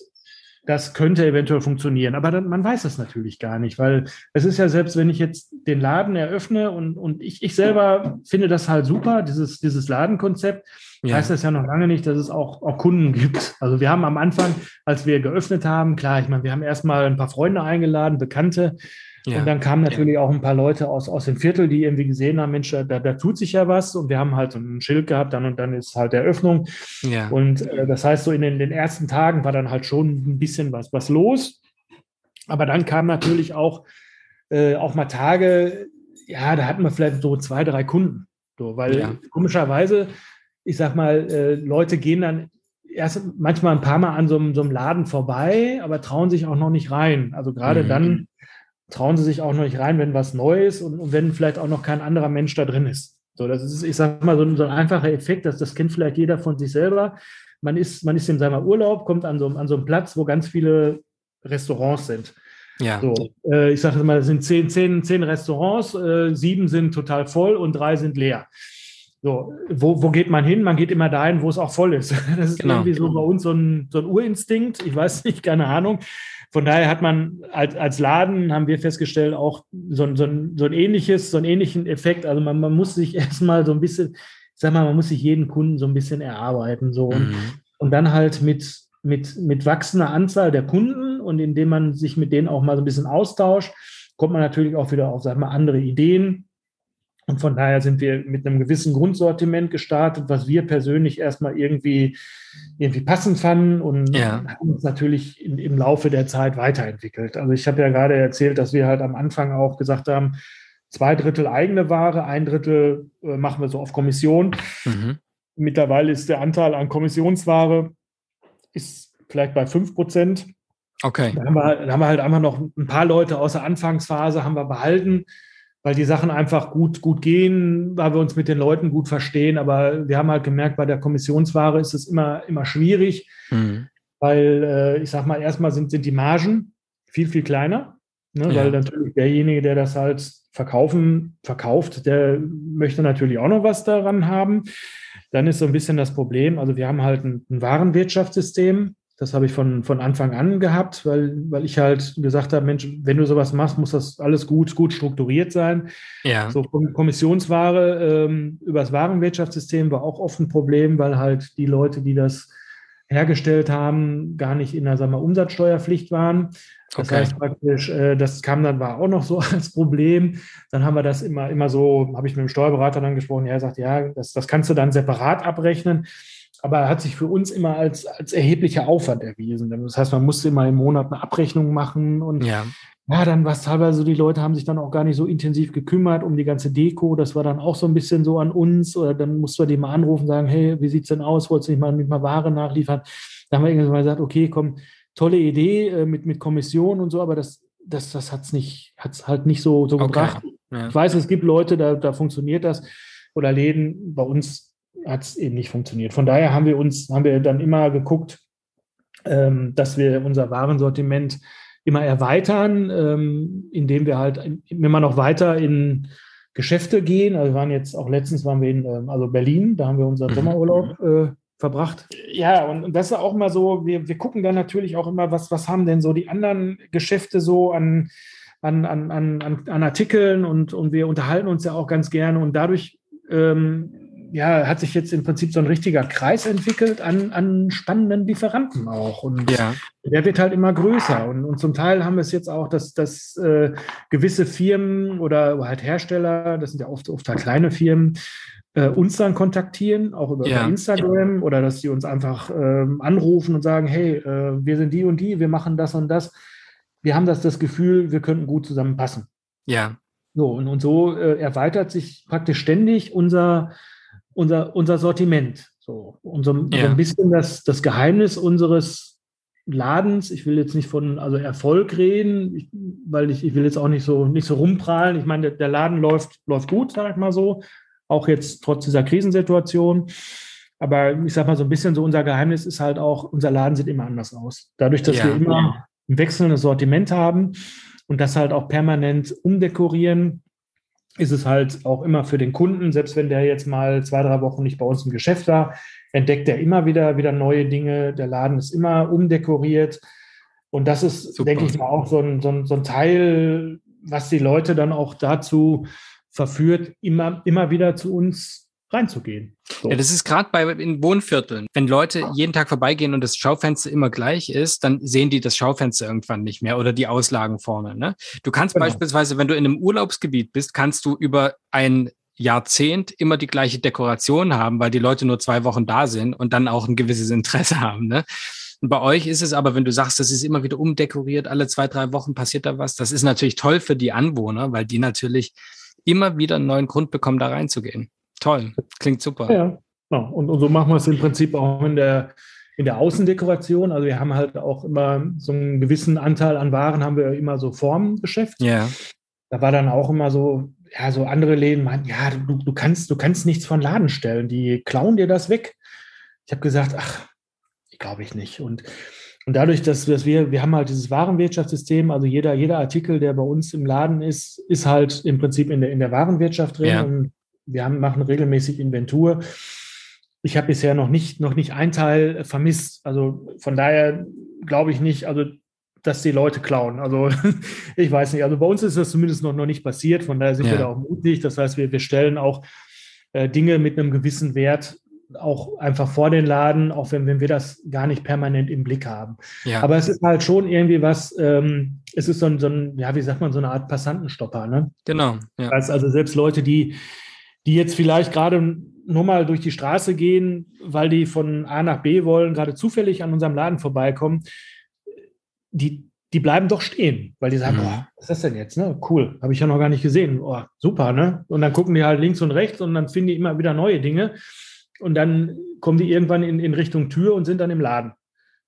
das könnte eventuell funktionieren. Aber dann, man weiß es natürlich gar nicht, weil es ist ja selbst, wenn ich jetzt den Laden eröffne und, und ich, ich selber finde das halt super, dieses, dieses Ladenkonzept, ja. heißt das ja noch lange nicht, dass es auch, auch Kunden gibt. Also wir haben am Anfang, als wir geöffnet haben, klar, ich meine, wir haben erstmal ein paar Freunde eingeladen, Bekannte, ja. Und dann kamen natürlich ja. auch ein paar Leute aus, aus dem Viertel, die irgendwie gesehen haben, Mensch, da, da tut sich ja was. Und wir haben halt so ein Schild gehabt, dann und dann ist halt Eröffnung. Ja. Und äh, das heißt, so in den, den ersten Tagen war dann halt schon ein bisschen was, was los. Aber dann kamen natürlich auch, äh, auch mal Tage, ja, da hatten wir vielleicht so zwei, drei Kunden. So, weil ja. komischerweise, ich sag mal, äh, Leute gehen dann erst manchmal ein paar Mal an so, so einem Laden vorbei, aber trauen sich auch noch nicht rein. Also gerade mhm. dann, trauen sie sich auch noch nicht rein, wenn was Neues und, und wenn vielleicht auch noch kein anderer Mensch da drin ist. So, das ist, ich sag mal, so ein, so ein einfacher Effekt, dass das kennt vielleicht jeder von sich selber. Man ist, man ist in seinem Urlaub, kommt an so, an so einen Platz, wo ganz viele Restaurants sind. Ja. So, äh, ich sage mal, es sind zehn, zehn, zehn Restaurants, äh, sieben sind total voll und drei sind leer. So, wo, wo geht man hin? Man geht immer dahin, wo es auch voll ist. Das ist genau. irgendwie so bei uns so ein, so ein Urinstinkt. Ich weiß nicht, keine Ahnung. Von daher hat man als, als Laden, haben wir festgestellt, auch so ein, so ein, so ein ähnliches, so einen ähnlichen Effekt. Also man, man muss sich erstmal so ein bisschen, ich sag mal, man muss sich jeden Kunden so ein bisschen erarbeiten. So. Und, mhm. und dann halt mit, mit, mit wachsender Anzahl der Kunden und indem man sich mit denen auch mal so ein bisschen austauscht, kommt man natürlich auch wieder auf, sag mal, andere Ideen und von daher sind wir mit einem gewissen Grundsortiment gestartet, was wir persönlich erstmal irgendwie, irgendwie passend fanden und ja. haben uns natürlich in, im Laufe der Zeit weiterentwickelt. Also ich habe ja gerade erzählt, dass wir halt am Anfang auch gesagt haben, zwei Drittel eigene Ware, ein Drittel äh, machen wir so auf Kommission. Mhm. Mittlerweile ist der Anteil an Kommissionsware ist vielleicht bei fünf Prozent. Okay. Da haben, wir, da haben wir halt einfach noch ein paar Leute aus der Anfangsphase haben wir behalten weil die Sachen einfach gut, gut gehen, weil wir uns mit den Leuten gut verstehen. Aber wir haben halt gemerkt, bei der Kommissionsware ist es immer, immer schwierig, mhm. weil äh, ich sag mal, erstmal sind, sind die Margen viel, viel kleiner, ne? ja. weil natürlich derjenige, der das halt verkaufen, verkauft, der möchte natürlich auch noch was daran haben. Dann ist so ein bisschen das Problem, also wir haben halt ein, ein Warenwirtschaftssystem, das habe ich von, von Anfang an gehabt, weil, weil ich halt gesagt habe, Mensch, wenn du sowas machst, muss das alles gut, gut strukturiert sein. Ja. So Kommissionsware ähm, über das Warenwirtschaftssystem war auch oft ein Problem, weil halt die Leute, die das hergestellt haben, gar nicht in der sagen wir, Umsatzsteuerpflicht waren. Das okay. heißt praktisch, äh, das kam dann war auch noch so als Problem. Dann haben wir das immer, immer so, habe ich mit dem Steuerberater dann gesprochen, ja, er sagt, ja, das, das kannst du dann separat abrechnen aber hat sich für uns immer als, als erheblicher Aufwand erwiesen. Das heißt, man musste immer im Monat eine Abrechnung machen und ja, ja dann war es teilweise so, die Leute haben sich dann auch gar nicht so intensiv gekümmert um die ganze Deko. Das war dann auch so ein bisschen so an uns. Oder dann mussten wir die mal anrufen und sagen, hey, wie sieht es denn aus? Wolltest du nicht mal mit mal Ware nachliefern? Dann haben wir irgendwann mal gesagt, okay, komm, tolle Idee äh, mit, mit Kommission und so, aber das, das, das hat es nicht, hat's halt nicht so, so okay. gebracht. Ja. Ich weiß, es gibt Leute, da, da funktioniert das. Oder Läden, bei uns hat es eben nicht funktioniert. Von daher haben wir uns, haben wir dann immer geguckt, ähm, dass wir unser Warensortiment immer erweitern, ähm, indem wir halt immer noch weiter in Geschäfte gehen. Also wir waren jetzt auch letztens waren wir in ähm, also Berlin, da haben wir unseren mhm. Sommerurlaub äh, verbracht. Ja, und, und, das ist auch immer so, wir, wir gucken dann natürlich auch immer, was, was haben denn so die anderen Geschäfte so an, an, an, an, an Artikeln und, und wir unterhalten uns ja auch ganz gerne und dadurch ähm, ja, hat sich jetzt im Prinzip so ein richtiger Kreis entwickelt an, an spannenden Lieferanten auch. Und ja. der wird halt immer größer. Und, und zum Teil haben wir es jetzt auch, dass, dass äh, gewisse Firmen oder halt Hersteller, das sind ja oft, oft halt kleine Firmen, äh, uns dann kontaktieren, auch über, ja. Instagram oder dass sie uns einfach äh, anrufen und sagen, hey, äh, wir sind die und die, wir machen das und das. Wir haben das, das Gefühl, wir könnten gut zusammenpassen. Ja. So, und, und so äh, erweitert sich praktisch ständig unser, unser, unser Sortiment. So, und so, ja. so ein bisschen das, das Geheimnis unseres Ladens. Ich will jetzt nicht von also Erfolg reden, ich, weil ich, ich will jetzt auch nicht so, nicht so rumprahlen. Ich meine, der, der Laden läuft, läuft gut, sag ich mal so, auch jetzt trotz dieser Krisensituation. Aber ich sag mal, so ein bisschen so unser Geheimnis ist halt auch, unser Laden sieht immer anders aus. Dadurch, dass ja. wir immer ein wechselndes Sortiment haben und das halt auch permanent umdekorieren, ist es halt auch immer für den Kunden, selbst wenn der jetzt mal zwei, drei Wochen nicht bei uns im Geschäft war, entdeckt er immer wieder, wieder neue Dinge. Der Laden ist immer umdekoriert. Und das ist, Super. denke ich mal, auch so ein, so, ein, so ein Teil, was die Leute dann auch dazu verführt, immer, immer wieder zu uns reinzugehen. So. Ja, das ist gerade bei in Wohnvierteln. Wenn Leute jeden Tag vorbeigehen und das Schaufenster immer gleich ist, dann sehen die das Schaufenster irgendwann nicht mehr oder die Auslagen vorne. Ne? Du kannst genau. beispielsweise, wenn du in einem Urlaubsgebiet bist, kannst du über ein Jahrzehnt immer die gleiche Dekoration haben, weil die Leute nur zwei Wochen da sind und dann auch ein gewisses Interesse haben. Ne? Und bei euch ist es aber, wenn du sagst, das ist immer wieder umdekoriert, alle zwei, drei Wochen passiert da was, das ist natürlich toll für die Anwohner, weil die natürlich immer wieder einen neuen Grund bekommen, da reinzugehen. Toll, klingt super. Ja, genau. und, und so machen wir es im Prinzip auch in der, in der Außendekoration. Also wir haben halt auch immer so einen gewissen Anteil an Waren, haben wir immer so Formgeschäft. Ja. Da war dann auch immer so, ja, so andere Läden meinten, ja, du, du kannst, du kannst nichts von Laden stellen, die klauen dir das weg. Ich habe gesagt, ach, glaube ich nicht. Und, und dadurch, dass, dass wir, wir haben halt dieses Warenwirtschaftssystem, also jeder, jeder Artikel, der bei uns im Laden ist, ist halt im Prinzip in der, in der Warenwirtschaft drin. Ja. Und wir haben, machen regelmäßig Inventur. Ich habe bisher noch nicht, noch nicht ein Teil vermisst. Also von daher glaube ich nicht, also dass die Leute klauen. Also ich weiß nicht. Also bei uns ist das zumindest noch, noch nicht passiert. Von daher sind ja. wir da auch mutig. Das heißt, wir, wir stellen auch äh, Dinge mit einem gewissen Wert auch einfach vor den Laden, auch wenn, wenn wir das gar nicht permanent im Blick haben. Ja. Aber es ist halt schon irgendwie was, ähm, es ist so ein, so ein, ja, wie sagt man, so eine Art Passantenstopper, ne? Genau. Ja. Heißt also selbst Leute, die, die jetzt vielleicht gerade nur mal durch die Straße gehen, weil die von A nach B wollen, gerade zufällig an unserem Laden vorbeikommen, die, die bleiben doch stehen, weil die sagen, mhm. boah, was ist das denn jetzt? Ne? Cool, habe ich ja noch gar nicht gesehen. Oh, super, ne? Und dann gucken die halt links und rechts und dann finden die immer wieder neue Dinge. Und dann kommen die irgendwann in, in Richtung Tür und sind dann im Laden.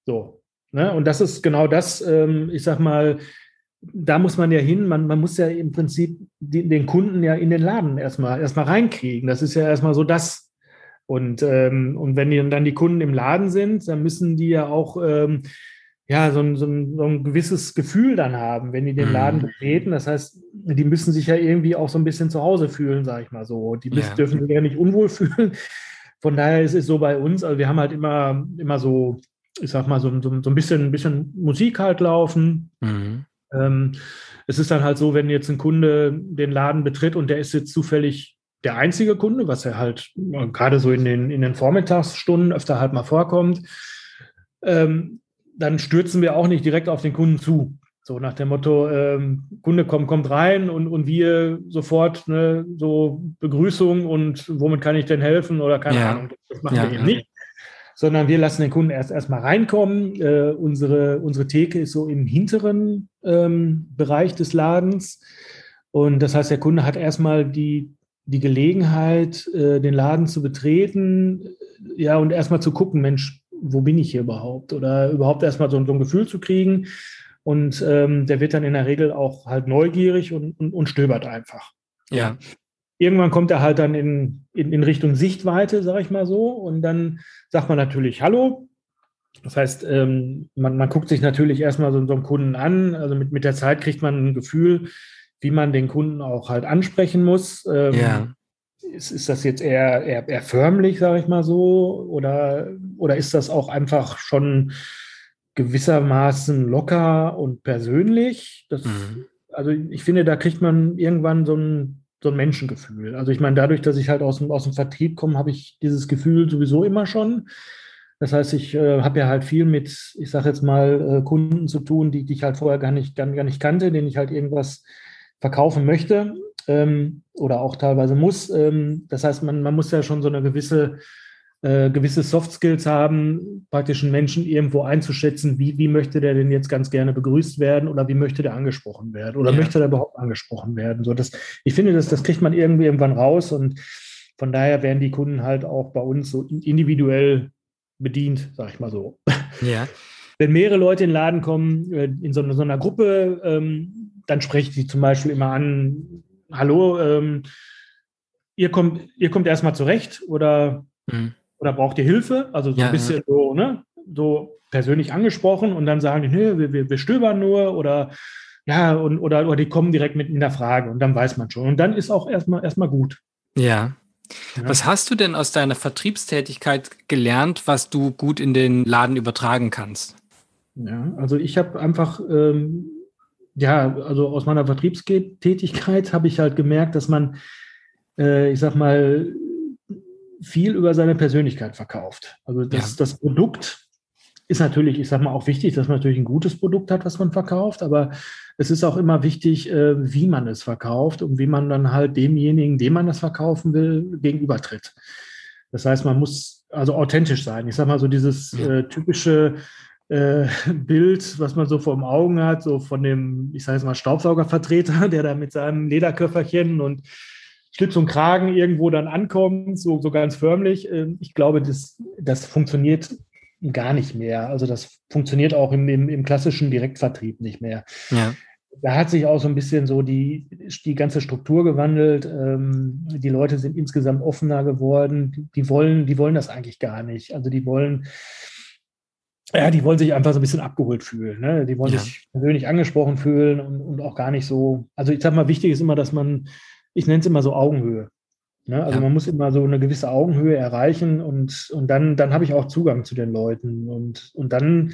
So. Ne? Und das ist genau das, ähm, ich sag mal, da muss man ja hin, man, man muss ja im Prinzip die, den Kunden ja in den Laden erstmal, erstmal reinkriegen. Das ist ja erstmal so das. Und, ähm, und wenn die, dann die Kunden im Laden sind, dann müssen die ja auch ähm, ja, so ein, so, ein, so ein gewisses Gefühl dann haben, wenn die den Laden mhm. betreten. Das heißt, die müssen sich ja irgendwie auch so ein bisschen zu Hause fühlen, sage ich mal so. Die müssen, ja. dürfen sich ja nicht unwohl fühlen. Von daher ist es so bei uns, also wir haben halt immer, immer so, ich sag mal, so, so, so ein, bisschen, ein bisschen Musik halt laufen. Mhm. Ähm, es ist dann halt so, wenn jetzt ein Kunde den Laden betritt und der ist jetzt zufällig der einzige Kunde, was er halt gerade so in den, in den Vormittagsstunden öfter halt mal vorkommt, ähm, dann stürzen wir auch nicht direkt auf den Kunden zu. So nach dem Motto, ähm, Kunde kommt, kommt rein und, und wir sofort ne, so Begrüßung und womit kann ich denn helfen oder keine ja. Ahnung. Das machen ja, wir eben nicht. Sondern wir lassen den Kunden erst erstmal reinkommen. Äh, unsere, unsere Theke ist so im hinteren ähm, Bereich des Ladens. Und das heißt, der Kunde hat erstmal die, die Gelegenheit, äh, den Laden zu betreten, ja, und erstmal zu gucken, Mensch, wo bin ich hier überhaupt? Oder überhaupt erstmal so, so ein Gefühl zu kriegen. Und ähm, der wird dann in der Regel auch halt neugierig und, und, und stöbert einfach. Ja. Irgendwann kommt er halt dann in, in, in Richtung Sichtweite, sage ich mal so. Und dann sagt man natürlich Hallo. Das heißt, ähm, man, man guckt sich natürlich erstmal so, so einen Kunden an. Also mit, mit der Zeit kriegt man ein Gefühl, wie man den Kunden auch halt ansprechen muss. Ähm, ja ist, ist das jetzt eher, eher, eher förmlich, sage ich mal so, oder, oder ist das auch einfach schon gewissermaßen locker und persönlich? Das, mhm. Also ich finde, da kriegt man irgendwann so ein, so ein Menschengefühl. Also ich meine, dadurch, dass ich halt aus dem, aus dem Vertrieb komme, habe ich dieses Gefühl sowieso immer schon. Das heißt, ich äh, habe ja halt viel mit, ich sage jetzt mal, äh, Kunden zu tun, die, die ich halt vorher gar nicht, gar, gar nicht kannte, denen ich halt irgendwas verkaufen möchte ähm, oder auch teilweise muss. Ähm, das heißt, man, man muss ja schon so eine gewisse, äh, gewisse Soft Skills haben, praktisch einen Menschen irgendwo einzuschätzen, wie, wie möchte der denn jetzt ganz gerne begrüßt werden oder wie möchte der angesprochen werden oder ja. möchte der überhaupt angesprochen werden. So, das, ich finde, das, das kriegt man irgendwie irgendwann raus und von daher werden die Kunden halt auch bei uns so individuell bedient, sag ich mal so. Ja. Wenn mehrere Leute in den Laden kommen, äh, in so, so einer Gruppe, ähm, dann spreche ich die zum Beispiel immer an, hallo, ähm, ihr kommt, ihr kommt erstmal zurecht oder, mhm. Oder braucht ihr Hilfe? Also so ja, ein bisschen ja. so, ne? So persönlich angesprochen und dann sagen die, nee, wir, wir, wir stöbern nur oder ja, und, oder, oder die kommen direkt mit in der Frage und dann weiß man schon. Und dann ist auch erstmal erstmal gut. Ja. ja. Was hast du denn aus deiner Vertriebstätigkeit gelernt, was du gut in den Laden übertragen kannst? Ja, also ich habe einfach ähm, ja, also aus meiner Vertriebstätigkeit habe ich halt gemerkt, dass man, äh, ich sag mal, viel über seine Persönlichkeit verkauft. Also das, ja. das Produkt ist natürlich, ich sag mal, auch wichtig, dass man natürlich ein gutes Produkt hat, was man verkauft, aber es ist auch immer wichtig, äh, wie man es verkauft und wie man dann halt demjenigen, dem man das verkaufen will, gegenübertritt. Das heißt, man muss also authentisch sein. Ich sag mal so dieses äh, typische, äh, Bild, was man so vor den Augen hat, so von dem, ich sage jetzt mal, Staubsaugervertreter, der da mit seinem Lederköfferchen und Schlips und Kragen irgendwo dann ankommt, so, so ganz förmlich. Äh, ich glaube, das, das funktioniert gar nicht mehr. Also das funktioniert auch im, im, im klassischen Direktvertrieb nicht mehr. Ja. Da hat sich auch so ein bisschen so die, die ganze Struktur gewandelt. Ähm, die Leute sind insgesamt offener geworden. Die wollen, die wollen das eigentlich gar nicht. Also die wollen, ja, die wollen sich einfach so ein bisschen abgeholt fühlen. Ne? Die wollen ja. sich persönlich angesprochen fühlen und, und, auch gar nicht so. Also ich sag mal, wichtig ist immer, dass man, ich nenne es immer so Augenhöhe. Ne? Also ja. man muss immer so eine gewisse Augenhöhe erreichen und, und dann, dann habe ich auch Zugang zu den Leuten. Und, und dann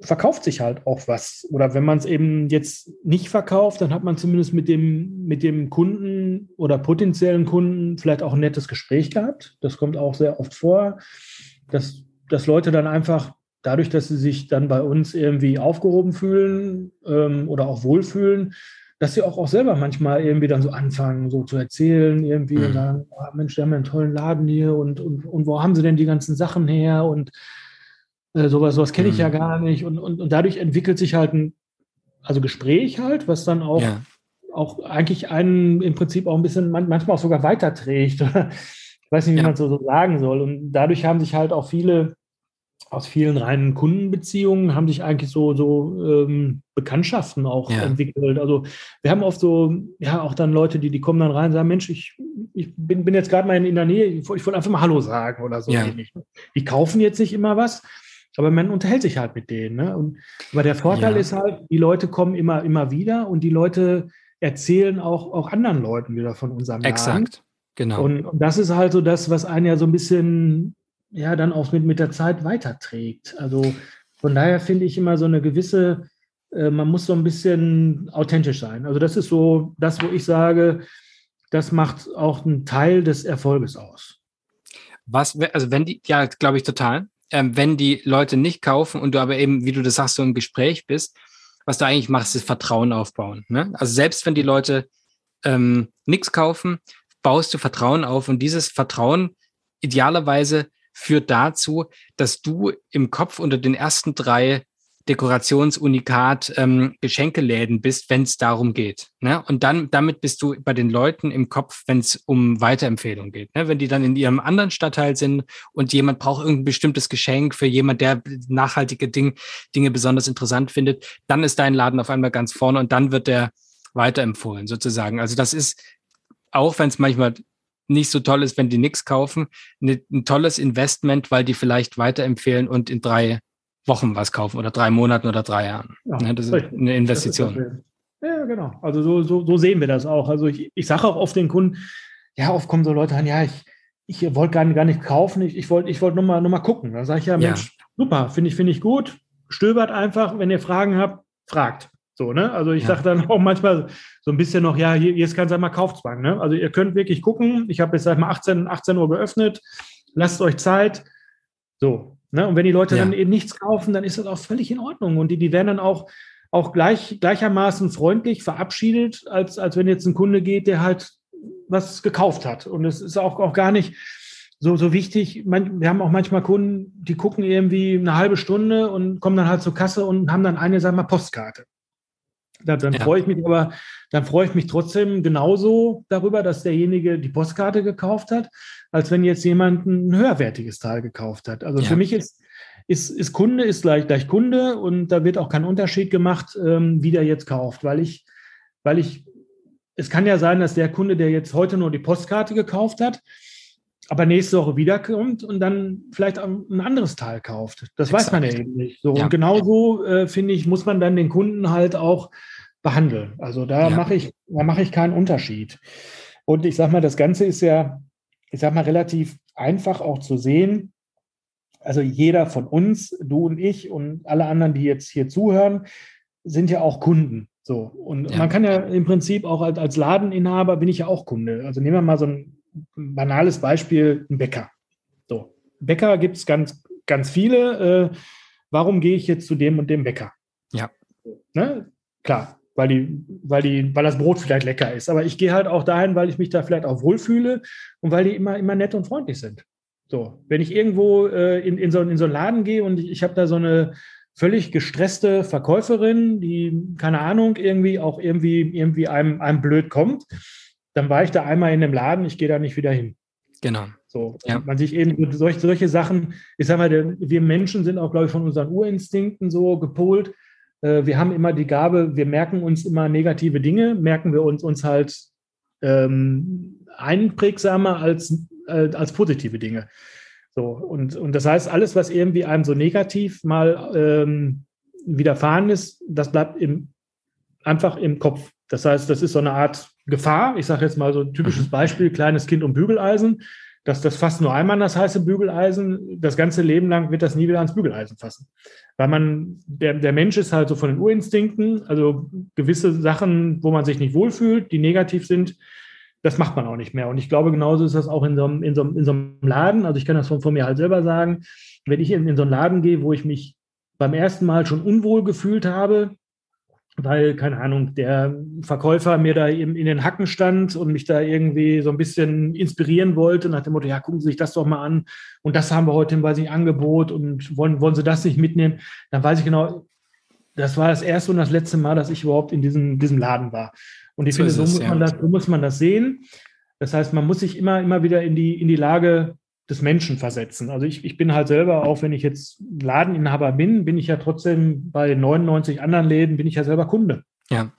verkauft sich halt auch was. Oder wenn man es eben jetzt nicht verkauft, dann hat man zumindest mit dem, mit dem Kunden oder potenziellen Kunden vielleicht auch ein nettes Gespräch gehabt. Das kommt auch sehr oft vor, dass, dass Leute dann einfach dadurch, dass sie sich dann bei uns irgendwie aufgehoben fühlen ähm, oder auch wohlfühlen, dass sie auch, auch selber manchmal irgendwie dann so anfangen, so zu erzählen, irgendwie mhm. und sagen, oh, Mensch, wir haben einen tollen Laden hier und, und, und wo haben sie denn die ganzen Sachen her? Und äh, sowas, sowas kenne ich ja mhm. gar nicht. Und, und, und dadurch entwickelt sich halt ein also Gespräch halt, was dann auch, ja. auch eigentlich einen im Prinzip auch ein bisschen, manchmal auch sogar weiterträgt. ich weiß nicht, wie ja. man so, so sagen soll. Und dadurch haben sich halt auch viele aus vielen reinen Kundenbeziehungen haben sich eigentlich so, so ähm, Bekanntschaften auch ja. entwickelt. Also wir haben oft so, ja, auch dann Leute, die, die kommen dann rein und sagen, Mensch, ich, ich bin, bin jetzt gerade mal in, in, der Nähe, ich, ich wollte einfach mal Hallo sagen oder so. Ja. Die kaufen jetzt nicht immer was, aber man unterhält sich halt mit denen. Ne? Und, aber der Vorteil ja. ist halt, die Leute kommen immer, immer wieder und die Leute erzählen auch, auch anderen Leuten wieder von unserem Laden. Exakt, genau. Und, und das ist halt so das, was einen ja so ein bisschen, ja, dann auch mit, mit der Zeit weiterträgt. Also von daher finde ich immer so eine gewisse, äh, man muss so ein bisschen authentisch sein. Also das ist so das, wo ich sage, das macht auch einen Teil des Erfolges aus. Was, also wenn die, ja, glaube ich total ähm, wenn die Leute nicht kaufen und du aber eben, wie du das sagst, so im Gespräch bist, was du eigentlich machst, ist Vertrauen aufbauen. Ne? Also selbst wenn die Leute ähm, nichts kaufen, baust du Vertrauen auf und dieses Vertrauen idealerweise führt dazu, dass du im Kopf unter den ersten drei Dekorationsunikat ähm, Geschenkeläden bist, wenn es darum geht. Ne? Und dann damit bist du bei den Leuten im Kopf, wenn es um Weiterempfehlung geht. Ne? Wenn die dann in ihrem anderen Stadtteil sind und jemand braucht irgendein bestimmtes Geschenk für jemand, der nachhaltige Ding, Dinge besonders interessant findet, dann ist dein Laden auf einmal ganz vorne und dann wird der weiterempfohlen sozusagen. Also das ist, auch wenn es manchmal nicht so toll ist, wenn die nichts kaufen, ein tolles Investment, weil die vielleicht weiterempfehlen und in drei Wochen was kaufen oder drei Monaten oder drei Jahren. Ja, ne, das ist eine Investition. Ist ja, genau. Also so, so, so sehen wir das auch. Also ich, ich sage auch oft den Kunden, ja, oft kommen so Leute an, ja, ich, ich wollte gar, gar nicht kaufen, ich, ich wollte ich wollt nur, mal, nur mal gucken. Dann sage ich ja, Mensch, ja. super, finde ich, finde ich gut. Stöbert einfach, wenn ihr Fragen habt, fragt. So, ne? Also ich ja. sage dann auch manchmal so ein bisschen noch, ja, hier, ist kein mal Kaufzwang. Ne? Also ihr könnt wirklich gucken. Ich habe jetzt seit mal 18, 18 Uhr geöffnet. Lasst euch Zeit. So, Ne? Und wenn die Leute ja. dann eben nichts kaufen, dann ist das auch völlig in Ordnung. Und die, die werden dann auch, auch gleich, gleichermaßen freundlich verabschiedet, als, als wenn jetzt ein Kunde geht, der halt was gekauft hat. Und es ist auch, auch gar nicht so, so wichtig. Man, wir haben auch manchmal Kunden, die gucken irgendwie eine halbe Stunde und kommen dann halt zur Kasse und haben dann eine, sagen wir, Postkarte. Da, dann ja. freue ich mich aber, dann freue ich mich trotzdem genauso darüber, dass derjenige die Postkarte gekauft hat, als wenn jetzt jemand ein höherwertiges Teil gekauft hat. Also ja. für mich ist, ist, ist Kunde ist gleich, gleich Kunde und da wird auch kein Unterschied gemacht, ähm, wie der jetzt kauft, weil ich, weil ich, es kann ja sein, dass der Kunde, der jetzt heute nur die Postkarte gekauft hat, aber nächste Woche wiederkommt und dann vielleicht ein anderes Teil kauft. Das Exakt. weiß man ja eben nicht. So, ja. Und genauso, äh, finde ich, muss man dann den Kunden halt auch behandeln. Also da ja. mache ich, da mache ich keinen Unterschied. Und ich sage mal, das Ganze ist ja, ich sage mal, relativ einfach auch zu sehen. Also jeder von uns, du und ich und alle anderen, die jetzt hier zuhören, sind ja auch Kunden. So. Und ja. man kann ja im Prinzip auch als, als Ladeninhaber bin ich ja auch Kunde. Also nehmen wir mal so ein banales Beispiel, ein Bäcker. So. Bäcker gibt es ganz, ganz viele. Äh, warum gehe ich jetzt zu dem und dem Bäcker? Ja. Ne? Klar, weil, die, weil, die, weil das Brot vielleicht lecker ist. Aber ich gehe halt auch dahin, weil ich mich da vielleicht auch wohlfühle und weil die immer, immer nett und freundlich sind. So, wenn ich irgendwo äh, in, in, so, in so einen Laden gehe und ich, ich habe da so eine völlig gestresste Verkäuferin, die, keine Ahnung, irgendwie auch irgendwie, irgendwie einem, einem blöd kommt, dann war ich da einmal in dem Laden, ich gehe da nicht wieder hin. Genau. So, ja. man sich eben solche, solche Sachen, ich sag mal, wir Menschen sind auch, glaube ich, von unseren Urinstinkten so gepolt, wir haben immer die Gabe, wir merken uns immer negative Dinge, merken wir uns, uns halt ähm, einprägsamer als, äh, als positive Dinge. So, und, und das heißt, alles, was irgendwie einem so negativ mal ähm, widerfahren ist, das bleibt im, einfach im Kopf. Das heißt, das ist so eine Art Gefahr. Ich sage jetzt mal so ein typisches mhm. Beispiel, kleines Kind und Bügeleisen. Dass das fasst nur einmal an das heiße Bügeleisen. Das ganze Leben lang wird das nie wieder ans Bügeleisen fassen. Weil man, der, der Mensch ist halt so von den Urinstinkten, also gewisse Sachen, wo man sich nicht wohlfühlt, die negativ sind, das macht man auch nicht mehr. Und ich glaube, genauso ist das auch in so einem, in so einem, in so einem Laden. Also ich kann das von, von mir halt selber sagen. Wenn ich in, in so einen Laden gehe, wo ich mich beim ersten Mal schon unwohl gefühlt habe, weil, keine Ahnung, der Verkäufer mir da eben in den Hacken stand und mich da irgendwie so ein bisschen inspirieren wollte, nach dem Motto, ja, gucken Sie sich das doch mal an und das haben wir heute im, weiß ich, Angebot und wollen, wollen Sie das nicht mitnehmen, dann weiß ich genau, das war das erste und das letzte Mal, dass ich überhaupt in diesem, diesem Laden war. Und ich so finde, so, muss man das, so muss man das sehen. Das heißt, man muss sich immer, immer wieder in die, in die Lage des Menschen versetzen. Also ich, ich bin halt selber, auch wenn ich jetzt Ladeninhaber bin, bin ich ja trotzdem bei 99 anderen Läden, bin ich ja selber Kunde. Ja.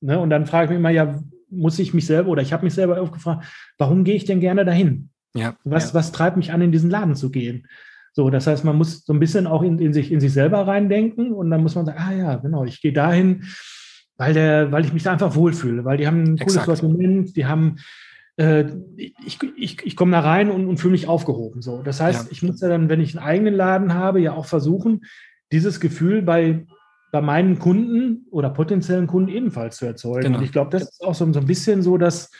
Ne? Und dann frage ich mich immer, ja, muss ich mich selber oder ich habe mich selber aufgefragt, warum gehe ich denn gerne dahin? Ja. Was, ja. was treibt mich an, in diesen Laden zu gehen? So, das heißt, man muss so ein bisschen auch in, in, sich, in sich selber reindenken und dann muss man sagen, ah ja, genau, ich gehe dahin, weil, der, weil ich mich da einfach wohlfühle, weil die haben ein cooles Sortiment, die haben, ich, ich, ich komme da rein und, und fühle mich aufgehoben. So. Das heißt, ja. ich muss ja dann, wenn ich einen eigenen Laden habe, ja auch versuchen, dieses Gefühl bei, bei meinen Kunden oder potenziellen Kunden ebenfalls zu erzeugen. Genau. Und ich glaube, das ist auch so, so ein bisschen so, dass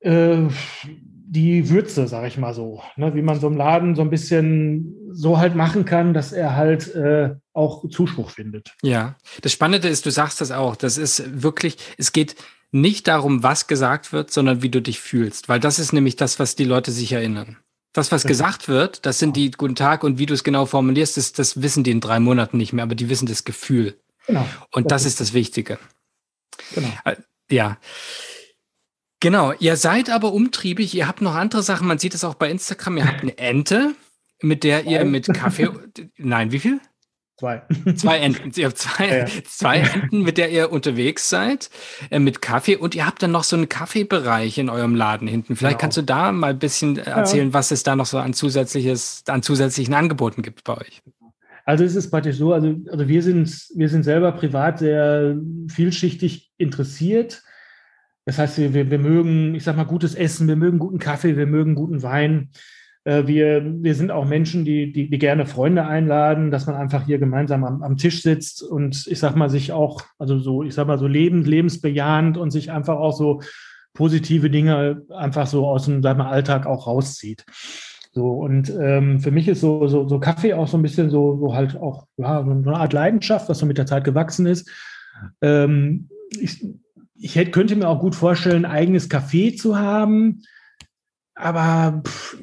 äh, die Würze, sage ich mal so, ne, wie man so im Laden so ein bisschen so halt machen kann, dass er halt äh, auch Zuspruch findet. Ja, das Spannende ist, du sagst das auch, das ist wirklich, es geht nicht darum, was gesagt wird, sondern wie du dich fühlst, weil das ist nämlich das, was die Leute sich erinnern. Das, was gesagt wird, das sind die Guten Tag und wie du es genau formulierst, das, das wissen die in drei Monaten nicht mehr, aber die wissen das Gefühl. Genau. Und das, das ist das Wichtige. Genau. Äh, ja. Genau, ihr seid aber umtriebig, ihr habt noch andere Sachen, man sieht es auch bei Instagram, ihr habt eine Ente, mit der ihr mit Kaffee, nein, wie viel? Zwei. Zwei Enten. Ihr habt zwei, ja, ja. zwei Enten, mit der ihr unterwegs seid, äh, mit Kaffee und ihr habt dann noch so einen Kaffeebereich in eurem Laden hinten. Vielleicht genau. kannst du da mal ein bisschen erzählen, ja. was es da noch so an zusätzliches, an zusätzlichen Angeboten gibt bei euch. Also es ist praktisch so, also, also wir sind, wir sind selber privat sehr vielschichtig interessiert das heißt, wir, wir mögen, ich sag mal, gutes Essen, wir mögen guten Kaffee, wir mögen guten Wein. Äh, wir, wir sind auch Menschen, die, die, die gerne Freunde einladen, dass man einfach hier gemeinsam am, am Tisch sitzt und ich sag mal, sich auch, also so, ich sag mal, so lebend, lebensbejahend und sich einfach auch so positive Dinge einfach so aus dem sag mal, Alltag auch rauszieht. So, und ähm, für mich ist so, so, so Kaffee auch so ein bisschen so, so halt auch ja, so eine Art Leidenschaft, was so mit der Zeit gewachsen ist. Ähm, ich, ich hätte, könnte mir auch gut vorstellen, ein eigenes Café zu haben, aber pff,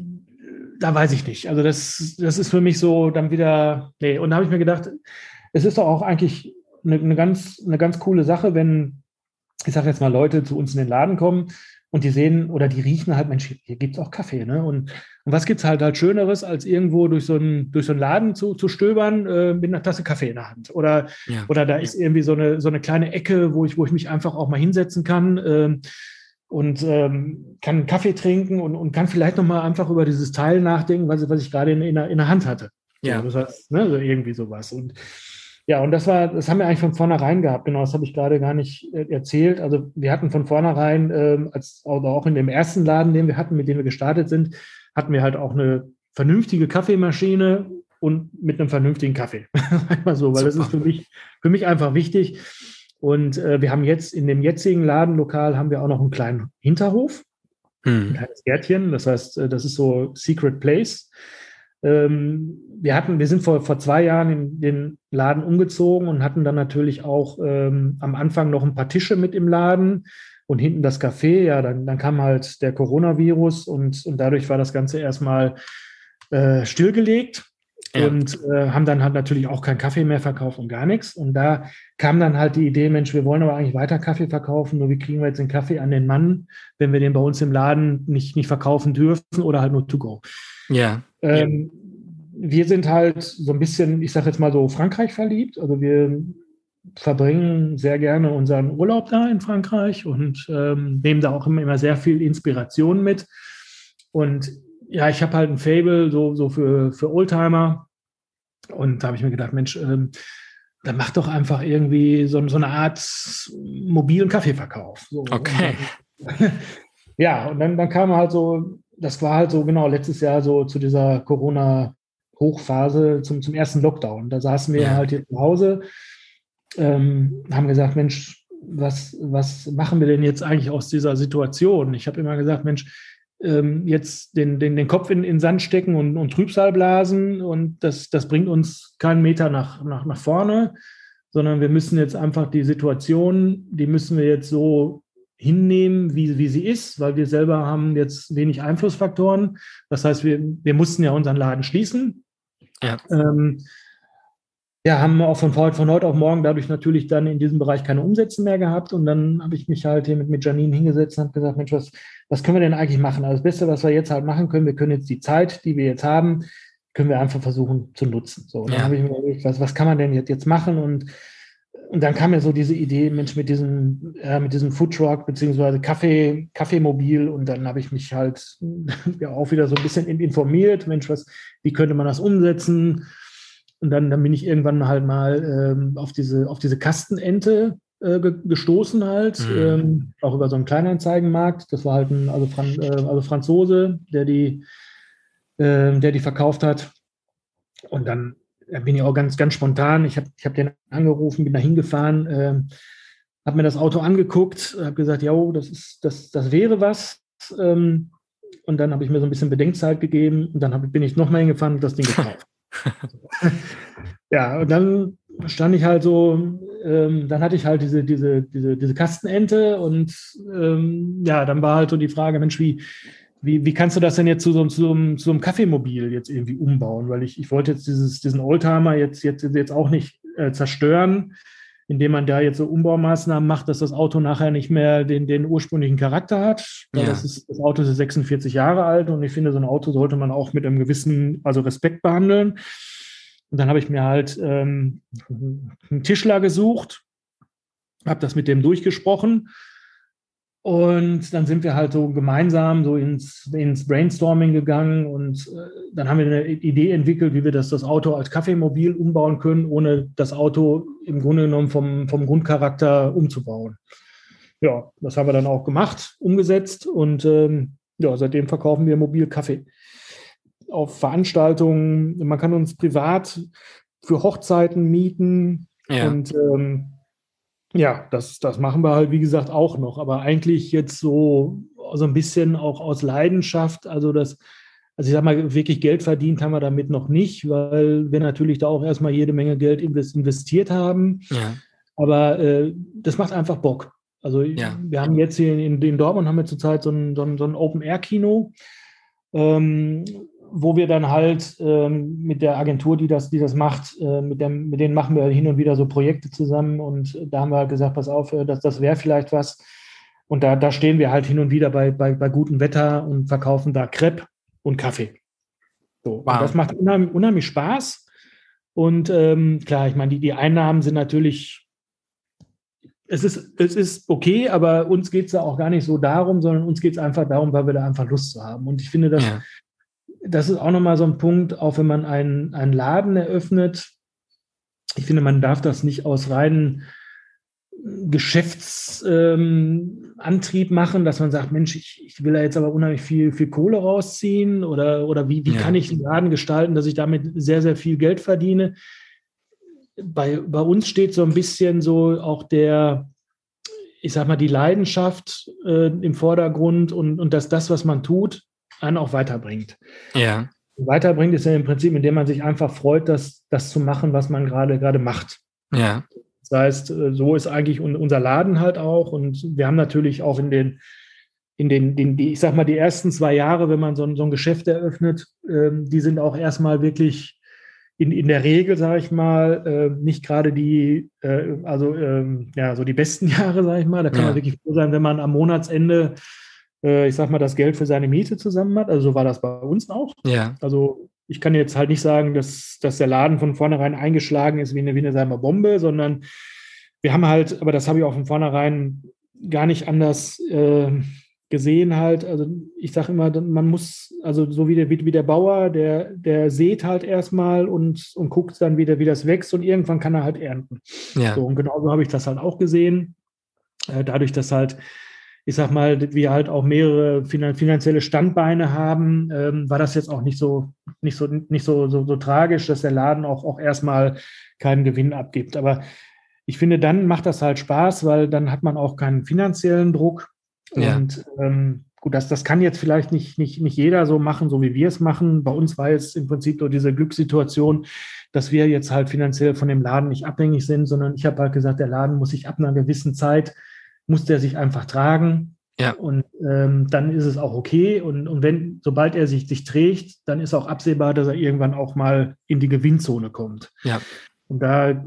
da weiß ich nicht. Also das, das ist für mich so dann wieder, nee, und da habe ich mir gedacht, es ist doch auch eigentlich eine, eine, ganz, eine ganz coole Sache, wenn, ich sage jetzt mal, Leute zu uns in den Laden kommen und die sehen oder die riechen halt, Mensch, hier gibt es auch Kaffee. Ne? Und, und was gibt es halt halt Schöneres, als irgendwo durch so einen, durch so einen Laden zu, zu stöbern äh, mit einer Tasse Kaffee in der Hand? Oder, ja. oder da ist irgendwie so eine, so eine kleine Ecke, wo ich, wo ich mich einfach auch mal hinsetzen kann. Äh, und ähm, kann Kaffee trinken und, und kann vielleicht nochmal einfach über dieses Teil nachdenken, was, was ich gerade in, in, der, in der Hand hatte. Ja. So, das heißt, ne, so irgendwie sowas. Und ja, und das war, das haben wir eigentlich von vornherein gehabt. Genau, das habe ich gerade gar nicht äh, erzählt. Also wir hatten von vornherein, ähm, als oder auch in dem ersten Laden, den wir hatten, mit dem wir gestartet sind, hatten wir halt auch eine vernünftige Kaffeemaschine und mit einem vernünftigen Kaffee. Einmal so, weil Super. das ist für mich, für mich einfach wichtig. Und äh, wir haben jetzt in dem jetzigen Ladenlokal haben wir auch noch einen kleinen Hinterhof, hm. ein kleines Gärtchen. Das heißt, äh, das ist so Secret Place. Ähm, wir hatten, wir sind vor, vor zwei Jahren in den Laden umgezogen und hatten dann natürlich auch ähm, am Anfang noch ein paar Tische mit im Laden und hinten das Café. Ja, dann, dann kam halt der Coronavirus und, und dadurch war das Ganze erstmal äh, stillgelegt. Ja. Und äh, haben dann halt natürlich auch keinen Kaffee mehr verkauft und gar nichts. Und da kam dann halt die Idee, Mensch, wir wollen aber eigentlich weiter Kaffee verkaufen, nur wie kriegen wir jetzt den Kaffee an den Mann, wenn wir den bei uns im Laden nicht, nicht verkaufen dürfen oder halt nur to go. Ja. Ähm, wir sind halt so ein bisschen, ich sage jetzt mal so, Frankreich verliebt. Also wir verbringen sehr gerne unseren Urlaub da in Frankreich und ähm, nehmen da auch immer, immer sehr viel Inspiration mit. Und ja, ich habe halt ein Fable so, so für, für Oldtimer. Und da habe ich mir gedacht, Mensch, ähm, dann mach doch einfach irgendwie so, so eine Art mobilen Kaffeeverkauf. So. Okay. ja, und dann, dann kam halt so, das war halt so genau letztes Jahr so zu dieser Corona-Hochphase zum, zum ersten Lockdown. Da saßen wir ja. halt hier zu Hause, ähm, haben gesagt, Mensch, was, was machen wir denn jetzt eigentlich aus dieser Situation? Ich habe immer gesagt, Mensch, ähm, jetzt den, den, den Kopf in, in Sand stecken und, und Trübsal blasen und das, das bringt uns keinen Meter nach, nach, nach vorne, sondern wir müssen jetzt einfach die Situation, die müssen wir jetzt so hinnehmen, wie, wie sie ist, weil wir selber haben jetzt wenig Einflussfaktoren. Das heißt, wir, wir mussten ja unseren Laden schließen. Ja. Ähm, ja, haben auch von, von heute auf morgen dadurch natürlich dann in diesem Bereich keine Umsätze mehr gehabt. Und dann habe ich mich halt hier mit, mit Janine hingesetzt und habe gesagt, Mensch, was, was können wir denn eigentlich machen? Also das Beste, was wir jetzt halt machen können, wir können jetzt die Zeit, die wir jetzt haben, können wir einfach versuchen zu nutzen. So, dann ja. habe ich mir überlegt, was, was kann man denn jetzt, jetzt machen? Und, und dann kam mir so diese Idee, Mensch, mit diesem, äh, mit diesem Foodtruck beziehungsweise Kaffee, Kaffeemobil und dann habe ich mich halt ja auch wieder so ein bisschen informiert, Mensch, was, wie könnte man das umsetzen? Und dann, dann bin ich irgendwann halt mal ähm, auf, diese, auf diese Kastenente äh, gestoßen halt, mhm. ähm, auch über so einen Kleinanzeigenmarkt. Das war halt ein also, Fran äh, also Franzose, der die, äh, der die verkauft hat. Und dann bin ich auch ganz, ganz spontan. Ich habe ich hab den angerufen, bin da hingefahren, äh, habe mir das Auto angeguckt, habe gesagt, ja, das, ist, das, das wäre was. Ähm, und dann habe ich mir so ein bisschen Bedenkzeit gegeben und dann hab, bin ich nochmal hingefahren und das Ding gekauft. ja, und dann stand ich halt so, ähm, dann hatte ich halt diese, diese, diese, diese Kastenente und ähm, ja, dann war halt so die Frage, Mensch, wie, wie, wie kannst du das denn jetzt zu so, zu so, einem, zu so einem Kaffeemobil jetzt irgendwie umbauen? Weil ich, ich wollte jetzt dieses, diesen Oldtimer jetzt, jetzt, jetzt auch nicht äh, zerstören, indem man da jetzt so Umbaumaßnahmen macht, dass das Auto nachher nicht mehr den, den ursprünglichen Charakter hat. Ja. Das, ist, das Auto ist 46 Jahre alt und ich finde, so ein Auto sollte man auch mit einem gewissen, also Respekt behandeln. Und dann habe ich mir halt ähm, einen Tischler gesucht, habe das mit dem durchgesprochen und dann sind wir halt so gemeinsam so ins, ins Brainstorming gegangen und äh, dann haben wir eine Idee entwickelt, wie wir das, das Auto als Kaffeemobil umbauen können, ohne das Auto im Grunde genommen vom, vom Grundcharakter umzubauen. Ja, das haben wir dann auch gemacht, umgesetzt und ähm, ja, seitdem verkaufen wir mobil Kaffee. Auf Veranstaltungen, man kann uns privat für Hochzeiten mieten ja. und ähm, ja, das, das machen wir halt, wie gesagt, auch noch. Aber eigentlich jetzt so, so ein bisschen auch aus Leidenschaft. Also das, also ich sag mal, wirklich Geld verdient haben wir damit noch nicht, weil wir natürlich da auch erstmal jede Menge Geld investiert haben. Ja. Aber äh, das macht einfach Bock. Also ja. wir haben jetzt hier in, in Dortmund haben wir zurzeit so ein, so ein, so ein Open-Air-Kino. Ähm, wo wir dann halt ähm, mit der Agentur, die das, die das macht, äh, mit, dem, mit denen machen wir hin und wieder so Projekte zusammen und da haben wir halt gesagt, pass auf, äh, das, das wäre vielleicht was. Und da, da stehen wir halt hin und wieder bei, bei, bei gutem Wetter und verkaufen da Crepe und Kaffee. So, wow. das macht unheimlich, unheimlich Spaß. Und ähm, klar, ich meine, die, die Einnahmen sind natürlich, es ist, es ist okay, aber uns geht es ja auch gar nicht so darum, sondern uns geht es einfach darum, weil wir da einfach Lust zu haben. Und ich finde, das, ja das ist auch nochmal so ein Punkt, auch wenn man einen, einen Laden eröffnet. Ich finde, man darf das nicht aus reinen Geschäftsantrieb ähm, machen, dass man sagt, Mensch, ich, ich, will da jetzt aber unheimlich viel, viel Kohle rausziehen oder, oder wie, wie ja. kann ich den Laden gestalten, dass ich damit sehr, sehr viel Geld verdiene. Bei, bei uns steht so ein bisschen so auch der, ich sag mal, die Leidenschaft äh, im Vordergrund und, und dass das, was man tut, einen auch weiterbringt. Ja. Weiterbringt ist ja im Prinzip, indem man sich einfach freut, das, das zu machen, was man gerade gerade macht. Ja. Das heißt, äh, so ist eigentlich unser Laden halt auch. Und wir haben natürlich auch in den, in den, den ich sag mal, die ersten zwei Jahre, wenn man so ein, so ein Geschäft eröffnet, ähm, die sind auch erstmal wirklich in, in der Regel, sage ich mal, äh, nicht gerade die, äh, also ähm, ja, so die besten Jahre, sage ich mal. Da kann ja. man wirklich froh sein, wenn man am Monatsende ich sag mal, das Geld für seine Miete zusammen hat. Also so war das bei uns auch. Ja. Also ich kann jetzt halt nicht sagen, dass, dass der Laden von vornherein eingeschlagen ist wie eine, wie eine wir, Bombe, sondern wir haben halt, aber das habe ich auch von vornherein gar nicht anders äh, gesehen halt, also ich sage immer, man muss, also so wie der, wie der Bauer, der, der sät halt erstmal und, und guckt dann wieder, wie das wächst und irgendwann kann er halt ernten. Ja. So, und genauso habe ich das halt auch gesehen. Äh, dadurch, dass halt, ich sag mal, wir halt auch mehrere finanzielle Standbeine haben, ähm, war das jetzt auch nicht so, nicht so, nicht so, so, so tragisch, dass der Laden auch, auch erstmal keinen Gewinn abgibt. Aber ich finde, dann macht das halt Spaß, weil dann hat man auch keinen finanziellen Druck ja. Und ähm, gut, das, das kann jetzt vielleicht nicht, nicht, nicht jeder so machen, so wie wir es machen. Bei uns war jetzt im Prinzip so diese Glückssituation, dass wir jetzt halt finanziell von dem Laden nicht abhängig sind, sondern ich habe halt gesagt, der Laden muss sich ab einer gewissen Zeit, muss der sich einfach tragen. Ja. Und ähm, dann ist es auch okay. Und, und wenn, sobald er sich, sich trägt, dann ist auch absehbar, dass er irgendwann auch mal in die Gewinnzone kommt. Ja. Und da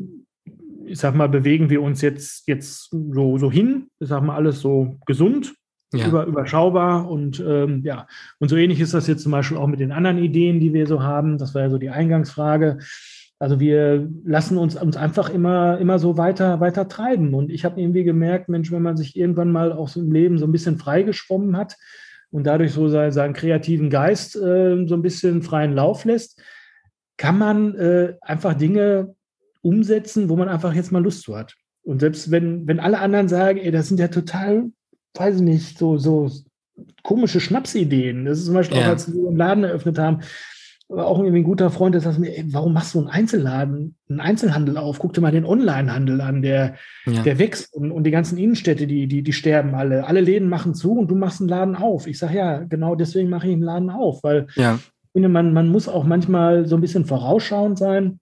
ich sag mal, bewegen wir uns jetzt, jetzt so, so hin. Ich sag mal, alles so gesund, ja. über, überschaubar und ähm, ja. Und so ähnlich ist das jetzt zum Beispiel auch mit den anderen Ideen, die wir so haben. Das war ja so die Eingangsfrage. Also wir lassen uns, uns einfach immer, immer so weiter, weiter treiben. Und ich habe irgendwie gemerkt, Mensch, wenn man sich irgendwann mal auch so im Leben so ein bisschen freigeschwommen hat und dadurch so seinen, seinen kreativen Geist äh, so ein bisschen freien Lauf lässt, kann man äh, einfach Dinge umsetzen, wo man einfach jetzt mal Lust zu hat. Und selbst wenn, wenn alle anderen sagen, ey, das sind ja total, weiß ich nicht, so, so komische Schnapsideen. Das ist zum Beispiel ja. auch, als wir einen Laden eröffnet haben, auch irgendwie ein guter Freund, der sagt mir, ey, warum machst du einen Einzelladen, einen Einzelhandel auf? Guck dir mal den Onlinehandel an, der, ja. der wächst und, und die ganzen Innenstädte, die, die, die sterben alle. Alle Läden machen zu und du machst einen Laden auf. Ich sage, ja, genau deswegen mache ich einen Laden auf, weil ja. ich finde, man, man muss auch manchmal so ein bisschen vorausschauend sein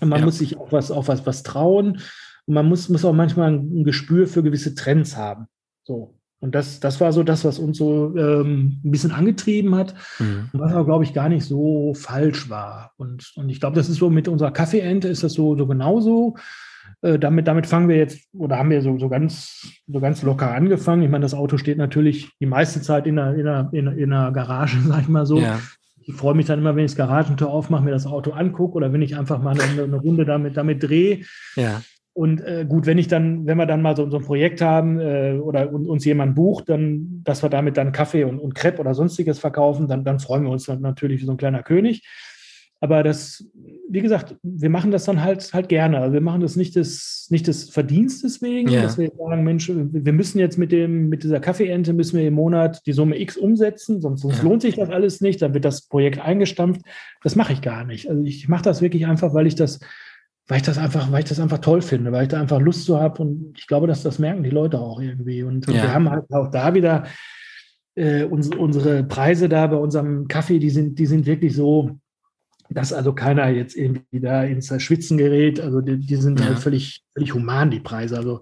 und man ja. muss sich auch was, auch was, was trauen. Und man muss, muss auch manchmal ein, Gespür für gewisse Trends haben. So. Und das, das war so das, was uns so ähm, ein bisschen angetrieben hat. Mhm. Und was aber, glaube ich, gar nicht so falsch war. Und, und ich glaube, das ist so mit unserer Kaffeeente ist das so, so genauso. Äh, damit, damit fangen wir jetzt, oder haben wir so, so, ganz, so ganz locker angefangen. Ich meine, das Auto steht natürlich die meiste Zeit in der, in der, in der, in der Garage, sag ich mal so. Ja ich freue mich dann immer, wenn ich das Garagentor aufmache, mir das Auto angucke oder wenn ich einfach mal eine, eine Runde damit, damit drehe. Ja. Und äh, gut, wenn ich dann, wenn wir dann mal so, so ein Projekt haben äh, oder uns jemand bucht, dann, dass wir damit dann Kaffee und, und Crepe oder sonstiges verkaufen, dann, dann freuen wir uns dann natürlich wie so ein kleiner König. Aber das, wie gesagt, wir machen das dann halt halt gerne. Also wir machen das nicht des, nicht des Verdienstes wegen, yeah. dass wir sagen, Mensch, wir müssen jetzt mit dem, mit dieser Kaffeeente müssen wir im Monat die Summe X umsetzen, sonst, sonst ja. lohnt sich das alles nicht, dann wird das Projekt eingestampft. Das mache ich gar nicht. Also ich mache das wirklich einfach, weil ich das, weil ich das einfach, weil ich das einfach toll finde, weil ich da einfach Lust zu habe und ich glaube, dass das merken die Leute auch irgendwie. Und, ja. wir haben halt auch da wieder äh, unsere, unsere Preise da bei unserem Kaffee, die sind, die sind wirklich so, dass also keiner jetzt irgendwie da ins Schwitzen gerät. Also die, die sind halt ja. halt völlig, völlig human, die Preise. Also,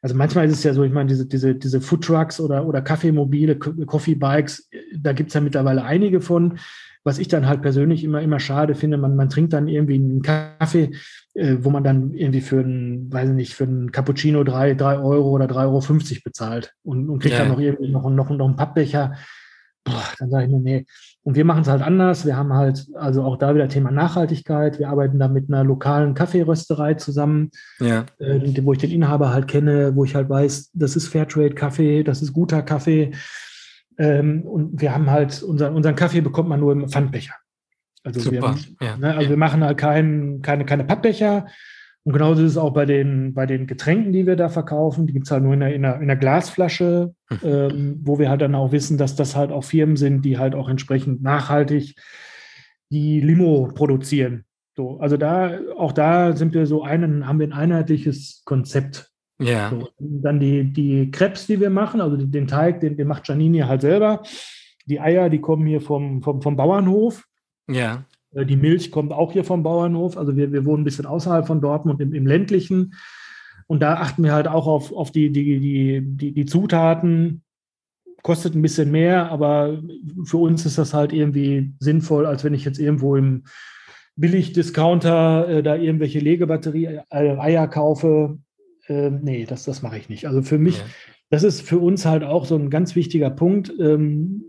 also manchmal ist es ja so, ich meine, diese, diese, diese Foodtrucks oder, oder Kaffeemobile, Coffee Bikes, da gibt es ja mittlerweile einige von. Was ich dann halt persönlich immer, immer schade finde, man, man trinkt dann irgendwie einen Kaffee, äh, wo man dann irgendwie für einen, weiß ich nicht, für einen Cappuccino drei, drei Euro oder drei Euro fünfzig bezahlt und, und kriegt ja. dann noch irgendwie noch, noch, noch einen Pappbecher. Boah, dann sage ich mir, nee, und wir machen es halt anders. Wir haben halt also auch da wieder Thema Nachhaltigkeit. Wir arbeiten da mit einer lokalen Kaffeerösterei zusammen, ja. äh, wo ich den Inhaber halt kenne, wo ich halt weiß, das ist Fairtrade-Kaffee, das ist guter Kaffee. Ähm, und wir haben halt unseren, unseren Kaffee bekommt man nur im Pfandbecher. Also, Super. Wir, ja. ne, also ja. wir machen halt kein, keine, keine Pappbecher, und genauso ist es auch bei den, bei den Getränken, die wir da verkaufen. Die gibt es halt nur in einer, in einer, in einer Glasflasche, mhm. ähm, wo wir halt dann auch wissen, dass das halt auch Firmen sind, die halt auch entsprechend nachhaltig die Limo produzieren. So, also da, auch da sind wir so einen, haben wir ein einheitliches Konzept. Ja. So, dann die, die Krebs, die wir machen, also den Teig, den, den macht Janini halt selber. Die Eier, die kommen hier vom, vom, vom Bauernhof. Ja. Äh, die Milch kommt auch hier vom Bauernhof. Also wir, wir wohnen ein bisschen außerhalb von Dortmund im, im ländlichen. Und da achten wir halt auch auf, auf die, die, die, die, die Zutaten. Kostet ein bisschen mehr, aber für uns ist das halt irgendwie sinnvoll, als wenn ich jetzt irgendwo im Billig-Discounter äh, da irgendwelche Legebatterie-Eier äh, kaufe. Äh, nee, das, das mache ich nicht. Also für mich, ja. das ist für uns halt auch so ein ganz wichtiger Punkt. Ähm,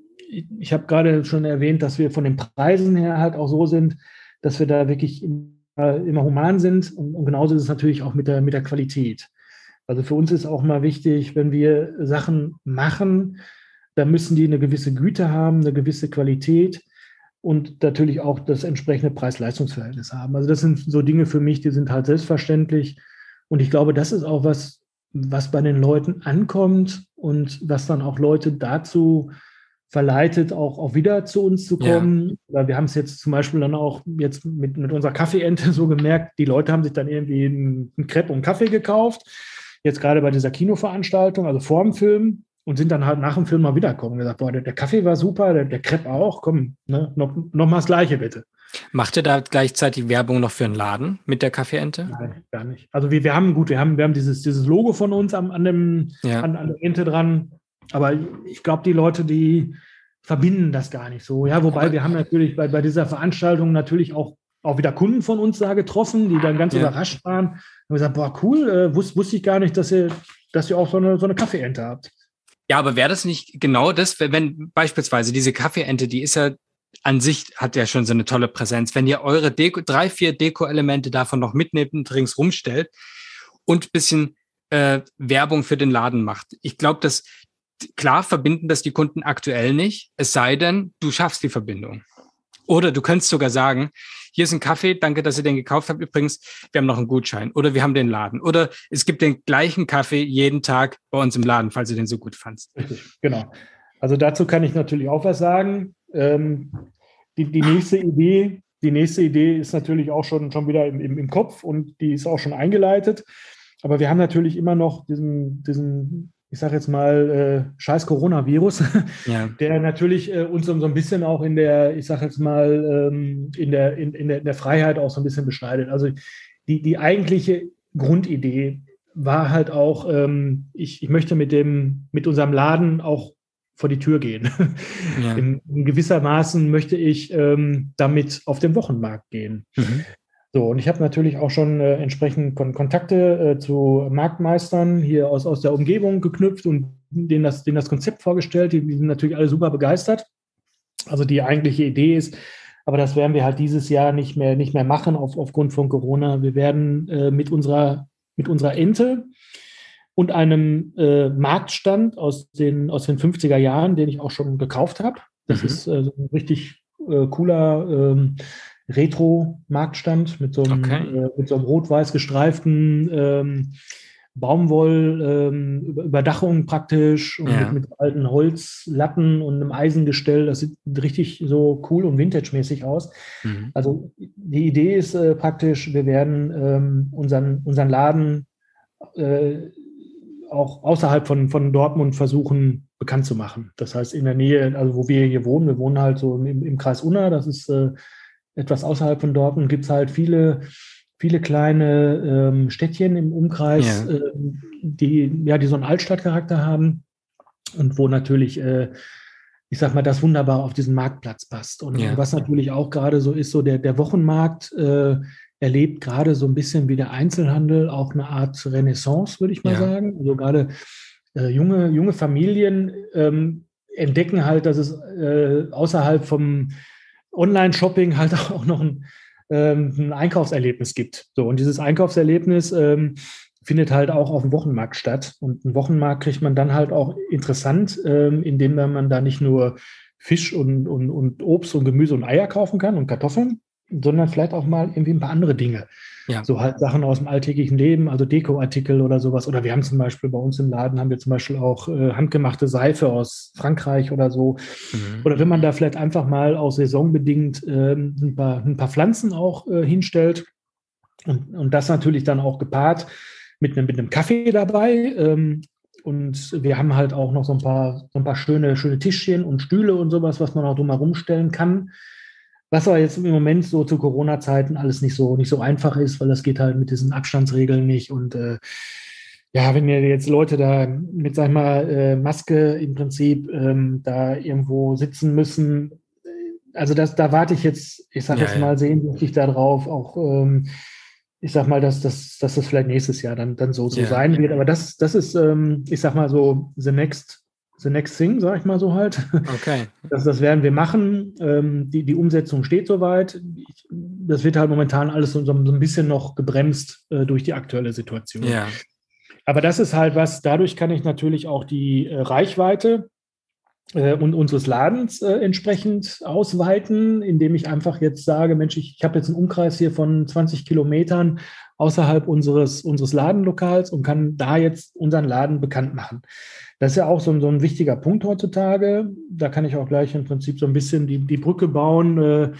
ich habe gerade schon erwähnt, dass wir von den Preisen her halt auch so sind, dass wir da wirklich immer, immer human sind. Und, und, genauso ist es natürlich auch mit der, mit der Qualität. Also für uns ist auch mal wichtig, wenn wir Sachen machen, da müssen die eine gewisse Güte haben, eine gewisse Qualität und natürlich auch das entsprechende Preis-Leistungs-Verhältnis haben. Also das sind so Dinge für mich, die sind halt selbstverständlich. Und ich glaube, das ist auch was, was bei den Leuten ankommt und was dann auch Leute dazu verleitet, auch, auch wieder zu uns zu kommen. Ja. Wir haben es jetzt zum Beispiel dann auch jetzt mit, mit unserer Kaffeeente so gemerkt, die Leute haben sich dann irgendwie einen, einen Crepe und Kaffee gekauft. Jetzt gerade bei dieser Kinoveranstaltung, also vor dem Film, und sind dann halt nach dem Film mal wiederkommen und gesagt, boah, der, der Kaffee war super, der, der Crepe auch, komm, ne, noch, noch mal das Gleiche bitte. Macht ihr da gleichzeitig Werbung noch für einen Laden mit der Kaffeeente? Nein, gar nicht. Also wir, wir haben, gut, wir haben, wir haben dieses, dieses Logo von uns an, an, dem, ja. an, an der Ente dran, aber ich glaube, die Leute, die verbinden das gar nicht so. Ja, wobei wir haben natürlich bei, bei dieser Veranstaltung natürlich auch, auch wieder Kunden von uns da getroffen, die dann ganz ja. überrascht waren und gesagt, boah, cool, äh, wusste, wusste ich gar nicht, dass ihr, dass ihr auch so eine, so eine Kaffeeente habt. Ja, aber wäre das nicht genau das, wenn beispielsweise diese Kaffeeente, die ist ja an sich, hat ja schon so eine tolle Präsenz. Wenn ihr eure Deko, drei, vier Deko-Elemente davon noch mitnehmt und ringsrum stellt und bisschen äh, Werbung für den Laden macht. Ich glaube, dass klar verbinden das die Kunden aktuell nicht, es sei denn, du schaffst die Verbindung. Oder du könntest sogar sagen, hier ist ein Kaffee, danke, dass ihr den gekauft habt. Übrigens, wir haben noch einen Gutschein. Oder wir haben den Laden. Oder es gibt den gleichen Kaffee jeden Tag bei uns im Laden, falls du den so gut fandst. Richtig, genau. Also dazu kann ich natürlich auch was sagen. Ähm, die, die nächste Idee, die nächste Idee ist natürlich auch schon, schon wieder im, im, im Kopf und die ist auch schon eingeleitet. Aber wir haben natürlich immer noch diesen, diesen ich sage jetzt mal, äh, scheiß Coronavirus, ja. der natürlich äh, uns so, ein bisschen auch in der, ich sage jetzt mal, ähm, in, der, in, in, der, in der Freiheit auch so ein bisschen beschneidet. Also die, die eigentliche Grundidee war halt auch, ähm, ich, ich möchte mit, dem, mit unserem Laden auch vor die Tür gehen. Ja. In, in gewissermaßen möchte ich ähm, damit auf den Wochenmarkt gehen. Mhm. So, und ich habe natürlich auch schon äh, entsprechend Kon Kontakte äh, zu Marktmeistern hier aus, aus der Umgebung geknüpft und denen das, denen das Konzept vorgestellt. Die, die sind natürlich alle super begeistert. Also die eigentliche Idee ist, aber das werden wir halt dieses Jahr nicht mehr, nicht mehr machen auf, aufgrund von Corona. Wir werden äh, mit, unserer, mit unserer Ente und einem äh, Marktstand aus den, aus den 50er Jahren, den ich auch schon gekauft habe. Das mhm. ist äh, so ein richtig äh, cooler ähm, Retro-Marktstand mit so einem, okay. äh, mit so einem rot-weiß gestreiften ähm, Baumwoll-Überdachung ähm, praktisch und ja. mit, mit, alten Holzlatten und einem Eisengestell. Das sieht richtig so cool und vintage-mäßig aus. Mhm. Also die Idee ist äh, praktisch, wir werden ähm, unseren, unseren Laden äh, auch außerhalb von, von Dortmund versuchen bekannt zu machen. Das heißt in der Nähe, also wo wir hier wohnen, wir wohnen halt so im, im Kreis Unna, das ist äh, etwas außerhalb von Dortmund gibt es halt viele, viele kleine ähm, Städtchen im Umkreis, ja. Äh, die, ja, die so einen Altstadtcharakter haben und wo natürlich, äh, ich sag mal, das wunderbar auf diesen Marktplatz passt. Und ja. was natürlich auch gerade so ist, so der, der Wochenmarkt äh, erlebt gerade so ein bisschen wie der Einzelhandel auch eine Art Renaissance, würde ich mal ja. sagen. Also gerade äh, junge, junge Familien ähm, entdecken halt, dass es äh, außerhalb vom Online-Shopping halt auch noch ein, ähm, ein, Einkaufserlebnis gibt. So, und dieses Einkaufserlebnis ähm, findet halt auch auf dem Wochenmarkt statt. Und ein Wochenmarkt kriegt man dann halt auch interessant, ähm, indem man da nicht nur Fisch und, und, und Obst und Gemüse und Eier kaufen kann und Kartoffeln, sondern vielleicht auch mal irgendwie ein paar andere Dinge. Ja. So halt Sachen aus dem alltäglichen Leben, also Dekoartikel oder sowas. Oder wir haben zum Beispiel bei uns im Laden haben wir zum Beispiel auch äh, handgemachte Seife aus Frankreich oder so. Mhm. Oder wenn man da vielleicht einfach mal auch saisonbedingt äh, ein, paar, ein paar Pflanzen auch äh, hinstellt und, und das natürlich dann auch gepaart mit einem, mit einem Kaffee dabei. Ähm, und wir haben halt auch noch so ein paar, so ein paar schöne, schöne Tischchen und Stühle und sowas, was man auch drumherum stellen kann. Was aber jetzt im Moment so zu Corona-Zeiten alles nicht so, nicht so einfach ist, weil das geht halt mit diesen Abstandsregeln nicht. Und äh, ja, wenn ihr jetzt Leute da mit, sag ich mal, äh, Maske im Prinzip ähm, da irgendwo sitzen müssen, äh, also das, da warte ich jetzt, ich sag ja, jetzt mal, sehnsüchtig darauf, auch ähm, ich sag mal, dass, dass, dass das vielleicht nächstes Jahr dann, dann so, so ja. sein wird. Aber das, das ist, ähm, ich sag mal so, the next the next thing, sag ich mal so halt. Okay. Das, das werden wir machen. Ähm, die, die Umsetzung steht soweit. Ich, das wird halt momentan alles so, so ein bisschen noch gebremst äh, durch die aktuelle Situation. Ja. Aber das ist halt was, dadurch kann ich natürlich auch die äh, Reichweite äh, und unseres Ladens äh, entsprechend ausweiten, indem ich einfach jetzt sage, Mensch, ich, ich habe jetzt einen Umkreis hier von 20 Kilometern außerhalb unseres, unseres Ladenlokals und kann da jetzt unseren Laden bekannt machen. Das ist ja auch so ein, so ein wichtiger Punkt heutzutage. Da kann ich auch gleich im Prinzip so ein bisschen die, die Brücke bauen. Äh,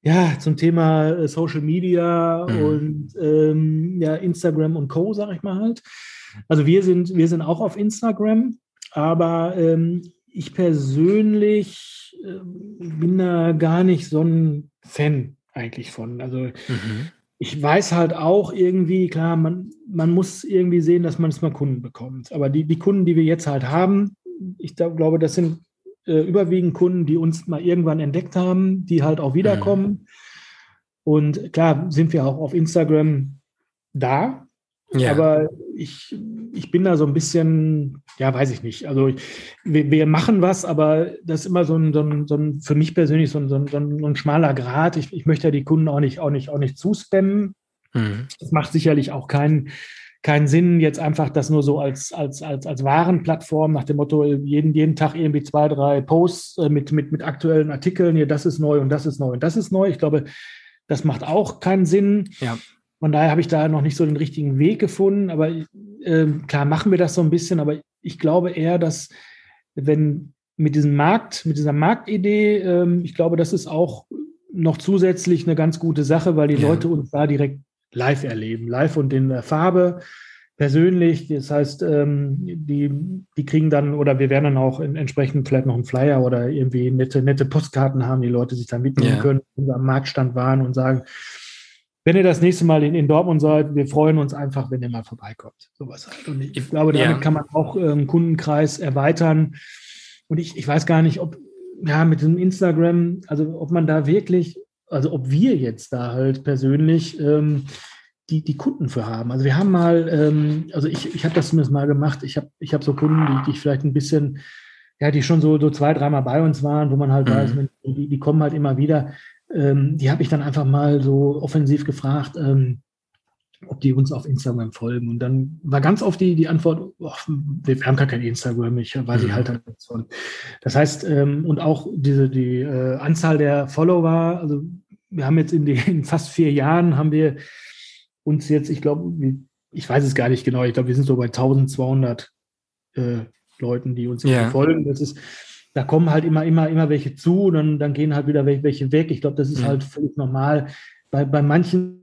ja, zum Thema äh, Social Media mhm. und ähm, ja, Instagram und Co., sag ich mal halt. Also wir sind, wir sind auch auf Instagram, aber ähm, ich persönlich äh, bin da gar nicht so ein Fan eigentlich von. Also mhm. Ich weiß halt auch irgendwie, klar, man, man muss irgendwie sehen, dass man es mal Kunden bekommt. Aber die, die Kunden, die wir jetzt halt haben, ich glaube, das sind äh, überwiegend Kunden, die uns mal irgendwann entdeckt haben, die halt auch wiederkommen. Mhm. Und klar sind wir auch auf Instagram da, ja. aber ich, ich bin da so ein bisschen, ja, weiß ich nicht. Also wir, wir machen was, aber das ist immer so ein, so ein, so ein für mich persönlich so ein, so ein, so ein schmaler Grad. Ich, ich möchte ja die Kunden auch nicht, auch nicht, auch nicht zuspammen. Mhm. Das macht sicherlich auch keinen keinen Sinn, jetzt einfach das nur so als, als, als, als Warenplattform nach dem Motto, jeden, jeden Tag irgendwie zwei, drei Posts äh, mit, mit, mit aktuellen Artikeln, hier, das ist neu und das ist neu und das ist neu. Ich glaube, das macht auch keinen Sinn. Ja. Von daher habe ich da noch nicht so den richtigen Weg gefunden. Aber äh, klar machen wir das so ein bisschen, aber ich glaube eher, dass wenn mit diesem Markt, mit dieser Marktidee, äh, ich glaube, das ist auch noch zusätzlich eine ganz gute Sache, weil die ja. Leute uns da direkt live erleben, live und in der Farbe persönlich. Das heißt, ähm, die, die kriegen dann oder wir werden dann auch entsprechend vielleicht noch einen Flyer oder irgendwie nette, nette Postkarten haben, die Leute sich dann mitnehmen ja. können, am Marktstand waren und sagen, wenn ihr das nächste Mal in, in, Dortmund seid, wir freuen uns einfach, wenn ihr mal vorbeikommt. Sowas halt. Und ich, ich glaube, damit ja. kann man auch einen ähm, Kundenkreis erweitern. Und ich, ich weiß gar nicht, ob ja mit dem Instagram, also ob man da wirklich also ob wir jetzt da halt persönlich ähm, die, die Kunden für haben. Also wir haben mal, ähm, also ich, ich habe das zumindest mal gemacht, ich habe ich hab so Kunden, die, die ich vielleicht ein bisschen, ja, die schon so, so zwei, dreimal bei uns waren, wo man halt mhm. weiß, die, die kommen halt immer wieder. Ähm, die habe ich dann einfach mal so offensiv gefragt, ähm, ob die uns auf Instagram folgen. Und dann war ganz oft die, die Antwort, oh, wir haben gar kein Instagram, ich weiß ich mhm. halt nichts von. Das heißt, ähm, und auch diese, die äh, Anzahl der Follower, also wir haben jetzt in den fast vier Jahren haben wir uns jetzt, ich glaube, ich weiß es gar nicht genau, ich glaube, wir sind so bei 1200 äh, Leuten, die uns yeah. folgen. Das ist, da kommen halt immer, immer, immer welche zu, dann, dann gehen halt wieder welche weg. Ich glaube, das ist mhm. halt völlig normal bei, bei manchen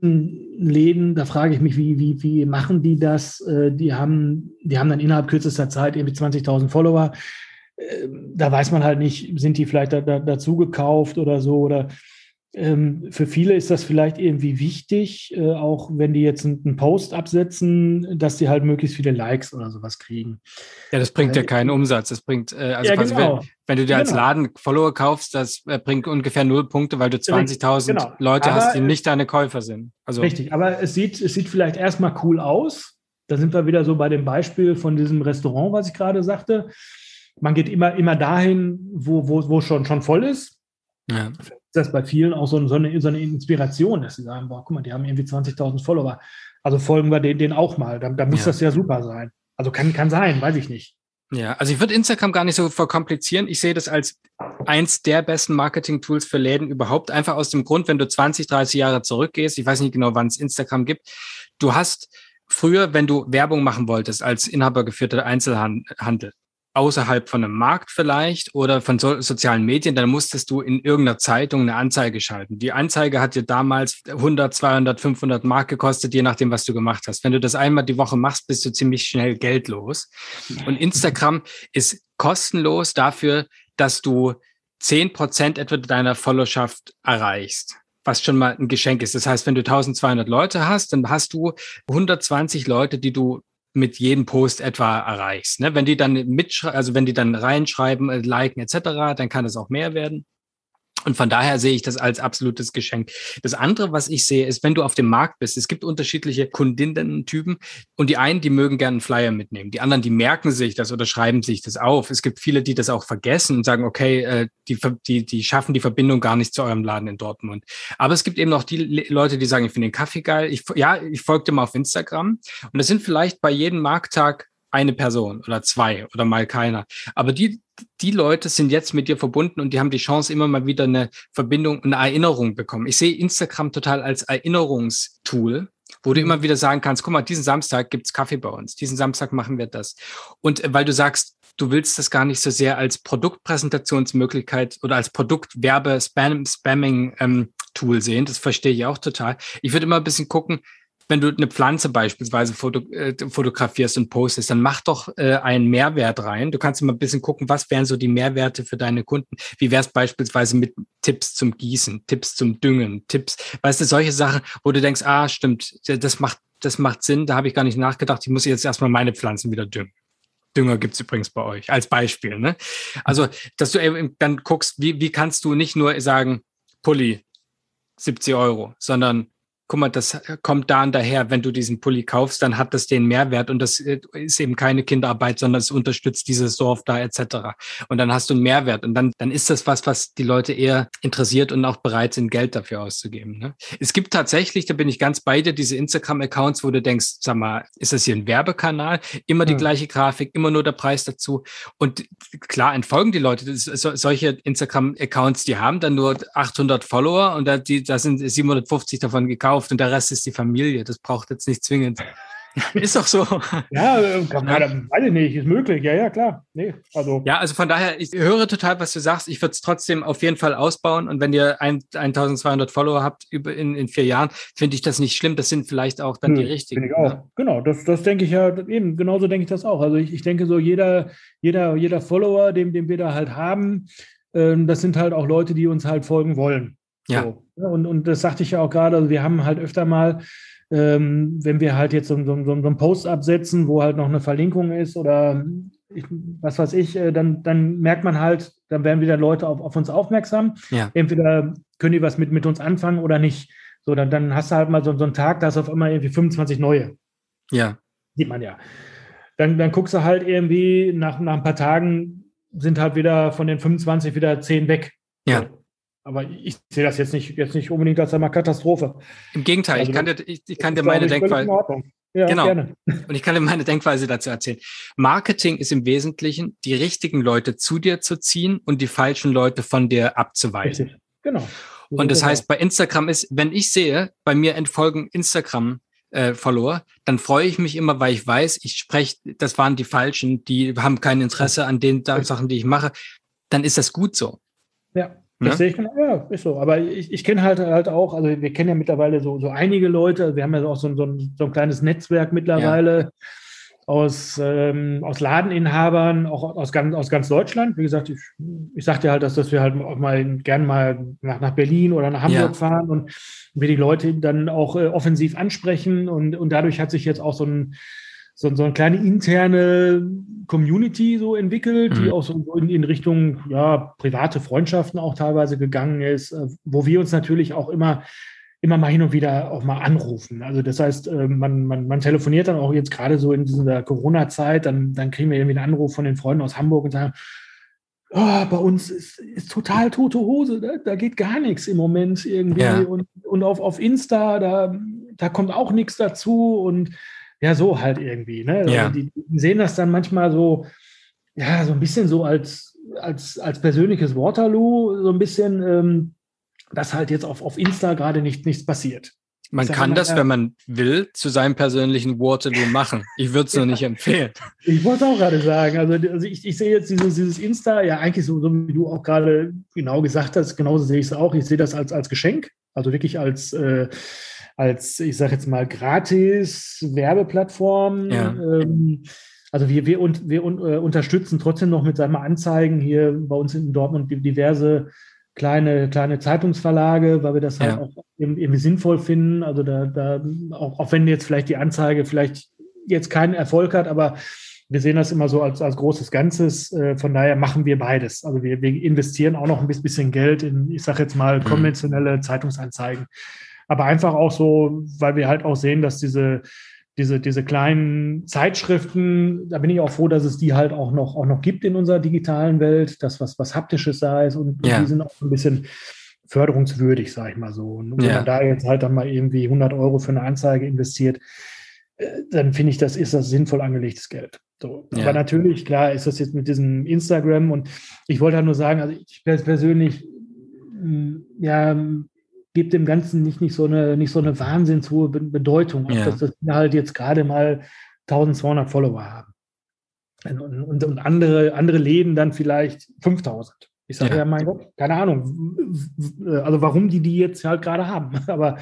Läden, da frage ich mich, wie, wie, wie machen die das? Äh, die, haben, die haben dann innerhalb kürzester Zeit irgendwie 20.000 Follower. Äh, da weiß man halt nicht, sind die vielleicht da, da, dazu gekauft oder so oder ähm, für viele ist das vielleicht irgendwie wichtig, äh, auch wenn die jetzt einen Post absetzen, dass die halt möglichst viele Likes oder sowas kriegen. Ja, das bringt ja keinen Umsatz. Das bringt, äh, also ja, genau. wenn, wenn, du dir als genau. Laden Follower kaufst, das äh, bringt ungefähr null Punkte, weil du 20.000 genau. Leute aber, hast, die nicht deine Käufer sind. Also, richtig, aber es sieht, es sieht vielleicht erstmal cool aus. Da sind wir wieder so bei dem Beispiel von diesem Restaurant, was ich gerade sagte. Man geht immer, immer dahin, wo, wo, wo schon, schon voll ist. Ja das bei vielen auch so, so, eine, so eine Inspiration, dass sie sagen, boah, guck mal, die haben irgendwie 20.000 Follower. Also folgen wir denen, denen auch mal. Da, da muss ja. das ja super sein. Also kann, kann sein, weiß ich nicht. Ja, also ich würde Instagram gar nicht so verkomplizieren. Ich sehe das als eins der besten Marketing-Tools für Läden überhaupt. Einfach aus dem Grund, wenn du 20, 30 Jahre zurückgehst, ich weiß nicht genau, wann es Instagram gibt, du hast früher, wenn du Werbung machen wolltest als inhabergeführter Einzelhandel, außerhalb von einem Markt vielleicht oder von so, sozialen Medien, dann musstest du in irgendeiner Zeitung eine Anzeige schalten. Die Anzeige hat dir damals 100, 200, 500 Mark gekostet, je nachdem, was du gemacht hast. Wenn du das einmal die Woche machst, bist du ziemlich schnell geldlos. Und Instagram ist kostenlos dafür, dass du zehn Prozent etwa deiner Followerschaft erreichst was schon mal ein Geschenk ist. Das heißt, wenn du 1200 Leute hast, dann hast du 120 Leute, die du mit jedem Post etwa erreichst. Ne? Wenn die dann mitschreiben, also wenn die dann reinschreiben, äh, liken etc., dann kann es auch mehr werden. Und von daher sehe ich das als absolutes Geschenk. Das andere, was ich sehe, ist, wenn du auf dem Markt bist, es gibt unterschiedliche Kundinnen-Typen und die einen, die mögen gerne einen Flyer mitnehmen. Die anderen, die merken sich das oder schreiben sich das auf. Es gibt viele, die das auch vergessen und sagen, okay, äh, die, die, die schaffen die Verbindung gar nicht zu eurem Laden in Dortmund. Aber es gibt eben auch die Leute, die sagen, ich finde den Kaffee geil. Ich, ja, ich folge mal auf Instagram. Und das sind vielleicht bei jedem Markttag eine Person oder zwei oder mal keiner. Aber die, die Leute sind jetzt mit dir verbunden und die haben die Chance, immer mal wieder eine Verbindung, eine Erinnerung bekommen. Ich sehe Instagram total als Erinnerungstool, wo du mhm. immer wieder sagen kannst, guck mal, diesen Samstag gibt's Kaffee bei uns, diesen Samstag machen wir das. Und äh, weil du sagst, du willst das gar nicht so sehr als Produktpräsentationsmöglichkeit oder als Produktwerbe Spam Spamming ähm, sehen, das verstehe ich auch total. Ich würde immer ein bisschen gucken, wenn du eine Pflanze beispielsweise foto, äh, fotografierst und postest, dann mach doch äh, einen Mehrwert rein. Du kannst immer ein bisschen gucken, was wären so die Mehrwerte für deine Kunden. Wie wäre es beispielsweise mit Tipps zum Gießen, Tipps zum Düngen, Tipps, weißt du, solche Sachen, wo du denkst, ah, stimmt, das macht, das macht Sinn, da habe ich gar nicht nachgedacht, ich muss jetzt erstmal meine Pflanzen wieder düngen. Dünger gibt's übrigens bei euch, als Beispiel. Ne? Also, dass du eben dann guckst, wie, wie kannst du nicht nur sagen, Pulli, 70 Euro, sondern guck mal, das kommt da und daher, wenn du diesen Pulli kaufst, dann hat das den Mehrwert und das äh, ist eben keine Kinderarbeit, sondern es unterstützt dieses Dorf da etc. Und dann hast du einen Mehrwert und dann, dann ist das was, was die Leute eher interessiert und auch bereit sind, Geld dafür auszugeben. Ne? Es gibt tatsächlich, da bin ich ganz bei dir, diese Instagram-Accounts, wo du denkst, sag mal, ist das hier ein Werbekanal? Immer die ja. gleiche Grafik, immer nur der Preis dazu. Und klar, entfolgen die Leute. Das, so, solche Instagram-Accounts, die haben dann nur 800 Follower und da, die, da sind 750 davon gekauft gekauft und der Rest ist die Familie. Das braucht jetzt nicht zwingend. ist doch so. Ja, äh, kann man, weiß ich nicht, ist möglich. Ja, ja, klar. Nee, also. Ja, also von daher, ich höre total, was du sagst. Ich würde es trotzdem auf jeden Fall ausbauen. Und wenn ihr ein, 1200 Follower habt über in, in vier Jahren, finde ich das nicht schlimm. Das sind vielleicht auch dann hm, die richtigen. Ich auch. Ne? Genau, das, das denke ich ja eben. Genauso denke ich das auch. Also ich, ich denke so, jeder, jeder, jeder Follower, den, den wir da halt haben, ähm, das sind halt auch Leute, die uns halt folgen wollen. Ja. So. Und, und das sagte ich ja auch gerade, also wir haben halt öfter mal, ähm, wenn wir halt jetzt so, so, so, so einen Post absetzen, wo halt noch eine Verlinkung ist oder ich, was weiß ich, äh, dann, dann merkt man halt, dann werden wieder Leute auf, auf uns aufmerksam. Ja. Entweder können die was mit, mit uns anfangen oder nicht. So, dann, dann hast du halt mal so, so einen Tag, da hast du auf einmal irgendwie 25 neue. Ja. Sieht man ja. Dann, dann guckst du halt irgendwie, nach, nach ein paar Tagen sind halt wieder von den 25 wieder 10 weg. Ja. So. Aber ich sehe das jetzt nicht, jetzt nicht unbedingt als eine Katastrophe. Im Gegenteil, also, ich kann dir, ich, ich kann dir meine Denkweise. Ja, genau. Gerne. Und ich kann dir meine Denkweise dazu erzählen. Marketing ist im Wesentlichen, die richtigen Leute zu dir zu ziehen und die falschen Leute von dir abzuweisen. Richtig. Genau. So und das heißt, bei Instagram ist, wenn ich sehe, bei mir entfolgen Instagram äh, Follower, dann freue ich mich immer, weil ich weiß, ich spreche, das waren die Falschen, die haben kein Interesse an den Sachen, die ich mache. Dann ist das gut so. Ja. Das ja? sehe ich, ja, ist so. Aber ich, ich kenne halt halt auch, also wir kennen ja mittlerweile so, so einige Leute, wir haben ja auch so, so, ein, so ein kleines Netzwerk mittlerweile ja. aus, ähm, aus Ladeninhabern, auch aus ganz, aus ganz Deutschland. Wie gesagt, ich, ich sagte halt, dass, dass wir halt auch mal gerne mal nach, nach Berlin oder nach Hamburg ja. fahren und wir die Leute dann auch äh, offensiv ansprechen und, und dadurch hat sich jetzt auch so ein so, so eine kleine interne Community so entwickelt, mhm. die auch so in, in, Richtung ja, private Freundschaften auch teilweise gegangen ist, äh, wo wir uns natürlich auch immer immer mal hin und wieder auch mal anrufen. Also das heißt, äh, man, man, man telefoniert dann auch jetzt gerade so in dieser Corona-Zeit, dann, dann kriegen wir irgendwie einen Anruf von den Freunden aus Hamburg und sagen, oh, bei uns ist, ist total tote Hose, da, da, geht gar nichts im Moment irgendwie. Ja. Und, und auf, auf Insta, da, da kommt auch nichts dazu. Und ja, so halt irgendwie. Ne? Also ja. Die, die, sehen das dann manchmal so, ja, so ein bisschen so als, als, als persönliches Waterloo, so ein bisschen, ähm, dass halt jetzt auf, auf Insta gerade nicht, nichts passiert. Man kann das, wenn man will, zu seinem persönlichen Waterloo machen. Ich würde es nur nicht empfehlen. Ich wollte auch gerade sagen, also, also ich, ich, sehe jetzt dieses, dieses Insta, ja eigentlich so, so wie du auch gerade genau gesagt hast, genauso sehe ich es auch. Ich sehe das als, als Geschenk, also wirklich als äh, als, ich sage jetzt mal, gratis Werbeplattform. Ja. Ähm, also wir, wir, und, wir un, äh, unterstützen trotzdem noch mit seinen Anzeigen hier bei uns in Dortmund diverse kleine, kleine Zeitungsverlage, weil wir das halt ja. auch irgendwie sinnvoll finden. Also da, da auch, auch wenn jetzt vielleicht die Anzeige vielleicht jetzt keinen Erfolg hat, aber wir sehen das immer so als, als großes Ganzes. Äh, von daher machen wir beides. Also wir, wir investieren auch noch ein bisschen Geld in, ich sage jetzt mal, mhm. konventionelle Zeitungsanzeigen aber einfach auch so, weil wir halt auch sehen, dass diese, diese, diese kleinen Zeitschriften, da bin ich auch froh, dass es die halt auch noch, auch noch gibt in unserer digitalen Welt, das was, was Haptisches da ist und, ja. die sind auch ein bisschen förderungswürdig, sage ich mal so. Und wenn ja. man da jetzt halt dann mal irgendwie 100 Euro für eine Anzeige investiert, äh, dann finde ich, das ist das sinnvoll angelegtes Geld. So, ja. Aber natürlich, klar, ist das jetzt mit diesem Instagram und ich wollte halt nur sagen, also ich persönlich, ja, gebe dem Ganzen nicht, nicht, so eine, nicht so eine wahnsinns hohe Bedeutung, ja. dass das halt jetzt gerade mal 1200 Follower haben. Und, und, und, andere, andere Läden dann vielleicht 5000. Ich sage ja. ja, mein Gott, keine Ahnung, also warum die die jetzt halt gerade haben. Aber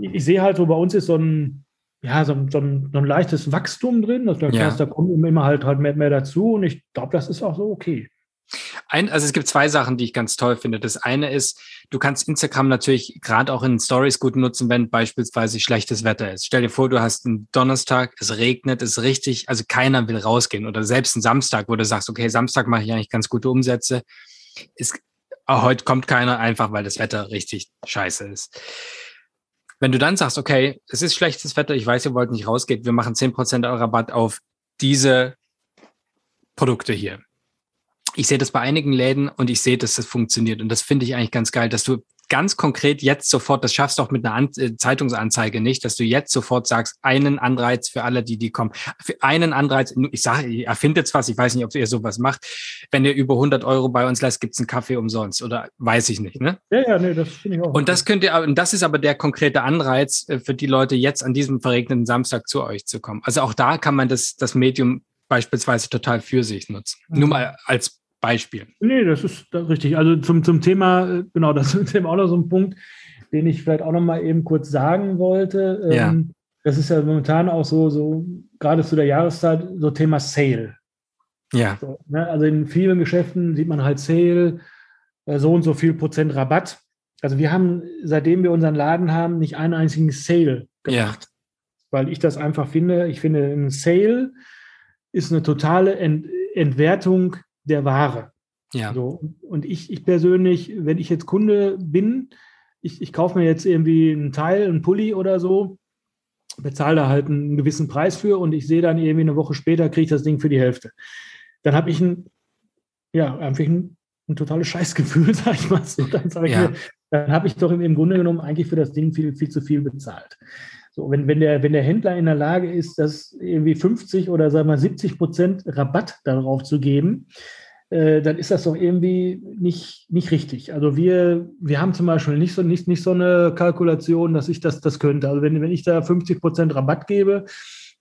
ich sehe halt so, bei uns ist so ein, ja, so, so, ein, so ein leichtes Wachstum drin. Heißt, ja. da kommt immer halt halt mehr, mehr dazu und ich glaube, das ist auch so okay. Ein, also es gibt zwei Sachen, die ich ganz toll finde. Das eine ist, du kannst Instagram natürlich gerade auch in Stories gut nutzen, wenn beispielsweise schlechtes Wetter ist. Stell dir vor, du hast einen Donnerstag, es regnet, es ist richtig, also keiner will rausgehen. Oder selbst einen Samstag, wo du sagst, okay, Samstag mache ich eigentlich ganz gute Umsätze. Ist, heute kommt keiner einfach, weil das Wetter richtig scheiße ist. Wenn du dann sagst, okay, es ist schlechtes Wetter, ich weiß, ihr wollt nicht rausgehen, wir machen zehn Prozent Rabatt auf diese Produkte hier ich sehe das bei einigen Läden und ich sehe, dass das funktioniert. Und das finde ich eigentlich ganz geil, dass du ganz konkret jetzt sofort, das schaffst du auch mit einer An äh, Zeitungsanzeige nicht, dass du jetzt sofort sagst, einen Anreiz für alle, die die kommen. Für einen Anreiz, ich sage, ihr erfindet was, ich weiß nicht, ob ihr sowas macht. Wenn ihr über 100 Euro bei uns lässt, gibt's einen Kaffee umsonst oder weiß ich nicht, ne? Ja, ja, nee, das finde ich auch. Und das könnt ihr, und das ist aber der konkrete Anreiz äh, für die Leute, jetzt an diesem verregneten Samstag zu euch zu kommen. Also auch da kann man das, das Medium beispielsweise total für sich nutzen. Mhm. Nur mal als Beispiel. Nee, das ist richtig. Also zum, zum Thema, äh, genau, das ist eben auch noch so ein Punkt, den ich vielleicht auch noch mal eben kurz sagen wollte. Ja. Ähm, das ist ja momentan auch so, so gerade zu der Jahreszeit, so Thema Sale. Ja. So, ne? Also in vielen Geschäften sieht man halt Sale, äh, so und so viel Prozent Rabatt. Also wir haben, seitdem wir unseren Laden haben, nicht einen einzigen Sale gemacht. Ja. Weil ich das einfach finde, ich finde, ein Sale ist eine totale Ent Entwertung der Ware. Ja. So, und ich, ich persönlich, wenn ich jetzt Kunde bin, ich, ich kaufe mir jetzt irgendwie einen Teil, einen Pulli oder so, bezahle da halt einen gewissen Preis für und ich sehe dann irgendwie eine Woche später, kriege ich das Ding für die Hälfte. Dann habe ich ein, ja, einfach ein, ein totales Scheißgefühl, sag ich mal so. Dann sage ich ja. dann habe ich doch im Grunde genommen eigentlich für das Ding viel, viel zu viel bezahlt. So, wenn, wenn, der, wenn der Händler in der Lage ist, das irgendwie 50 oder sagen wir 70 Prozent Rabatt darauf zu geben, äh, dann ist das doch irgendwie nicht, nicht richtig. Also wir, wir haben zum Beispiel nicht so, nicht, nicht so eine Kalkulation, dass ich das, das könnte. Also wenn, wenn ich da 50 Prozent Rabatt gebe,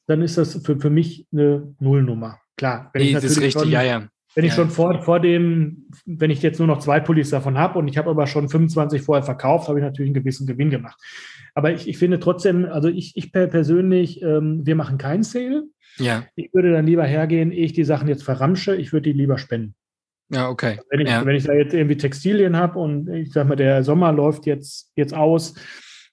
dann ist das für, für mich eine Nullnummer. Klar, wenn ich natürlich das ist richtig, schon, ja, ja. Wenn ich ja. schon vor, vor dem, wenn ich jetzt nur noch zwei Pullis davon habe und ich habe aber schon 25 vorher verkauft, habe ich natürlich einen gewissen Gewinn gemacht. Aber ich, ich finde trotzdem, also ich, ich persönlich, ähm, wir machen keinen Sale. Ja. Ich würde dann lieber hergehen, ehe ich die Sachen jetzt verramsche, ich würde die lieber spenden. Ja, okay. Wenn ich, ja. wenn ich da jetzt irgendwie Textilien habe und ich sag mal, der Sommer läuft jetzt, jetzt aus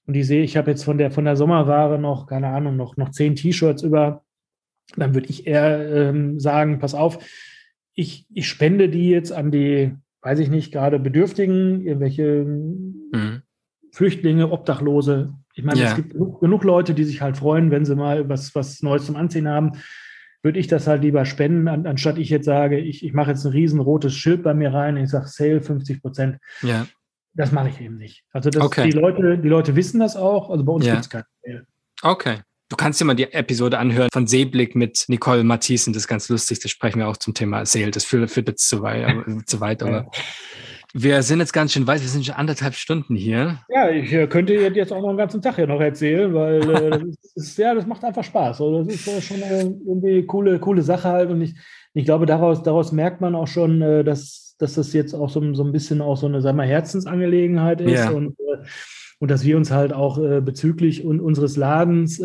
und ich sehe, ich habe jetzt von der, von der Sommerware noch, keine Ahnung, noch, noch zehn T-Shirts über, dann würde ich eher ähm, sagen, pass auf, ich, ich spende die jetzt an die, weiß ich nicht, gerade Bedürftigen, irgendwelche mhm. Flüchtlinge, Obdachlose. Ich meine, ja. es gibt genug, genug, Leute, die sich halt freuen, wenn sie mal was, was Neues zum Anziehen haben. Würde ich das halt lieber spenden, an, anstatt ich jetzt sage, ich, ich mache jetzt ein riesenrotes Schild bei mir rein, ich sage Sale 50 Prozent. Ja. Das mache ich eben nicht. Also das, okay. die, Leute, die Leute wissen das auch, also bei uns ja. gibt es kein Sale. Okay. Du kannst dir mal die Episode anhören von Seeblick mit Nicole Matthiesen. Das ist ganz lustig. Das sprechen wir auch zum Thema Sale. Das führt, führt jetzt zu weit, zu weit aber wir sind jetzt ganz schön weit, wir sind schon anderthalb Stunden hier. Ja, ich äh, könnte jetzt auch noch einen ganzen Tag hier noch erzählen, weil äh, das, ist, ja, das macht einfach Spaß. Also das ist äh, schon eine irgendwie coole, coole Sache halt. Und ich, ich glaube, daraus, daraus merkt man auch schon, äh, dass, dass das jetzt auch so, so ein bisschen auch so eine, sagen wir, Herzensangelegenheit ist ja. und, äh, und dass wir uns halt auch äh, bezüglich un unseres Ladens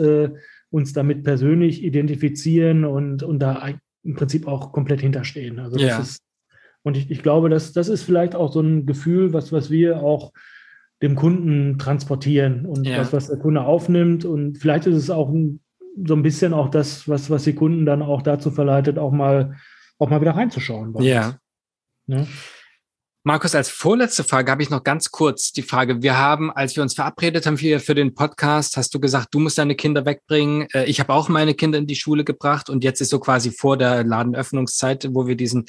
uns damit persönlich identifizieren und, und da im Prinzip auch komplett hinterstehen. Also das ja. ist und ich, ich glaube, dass das ist vielleicht auch so ein Gefühl, was, was wir auch dem Kunden transportieren und ja. was, was der Kunde aufnimmt. Und vielleicht ist es auch ein, so ein bisschen auch das, was, was die Kunden dann auch dazu verleitet, auch mal, auch mal wieder reinzuschauen. Ja. Ne? Markus, als vorletzte Frage habe ich noch ganz kurz die Frage. Wir haben, als wir uns verabredet haben für, für den Podcast, hast du gesagt, du musst deine Kinder wegbringen. Äh, ich habe auch meine Kinder in die Schule gebracht und jetzt ist so quasi vor der Ladenöffnungszeit, wo wir diesen,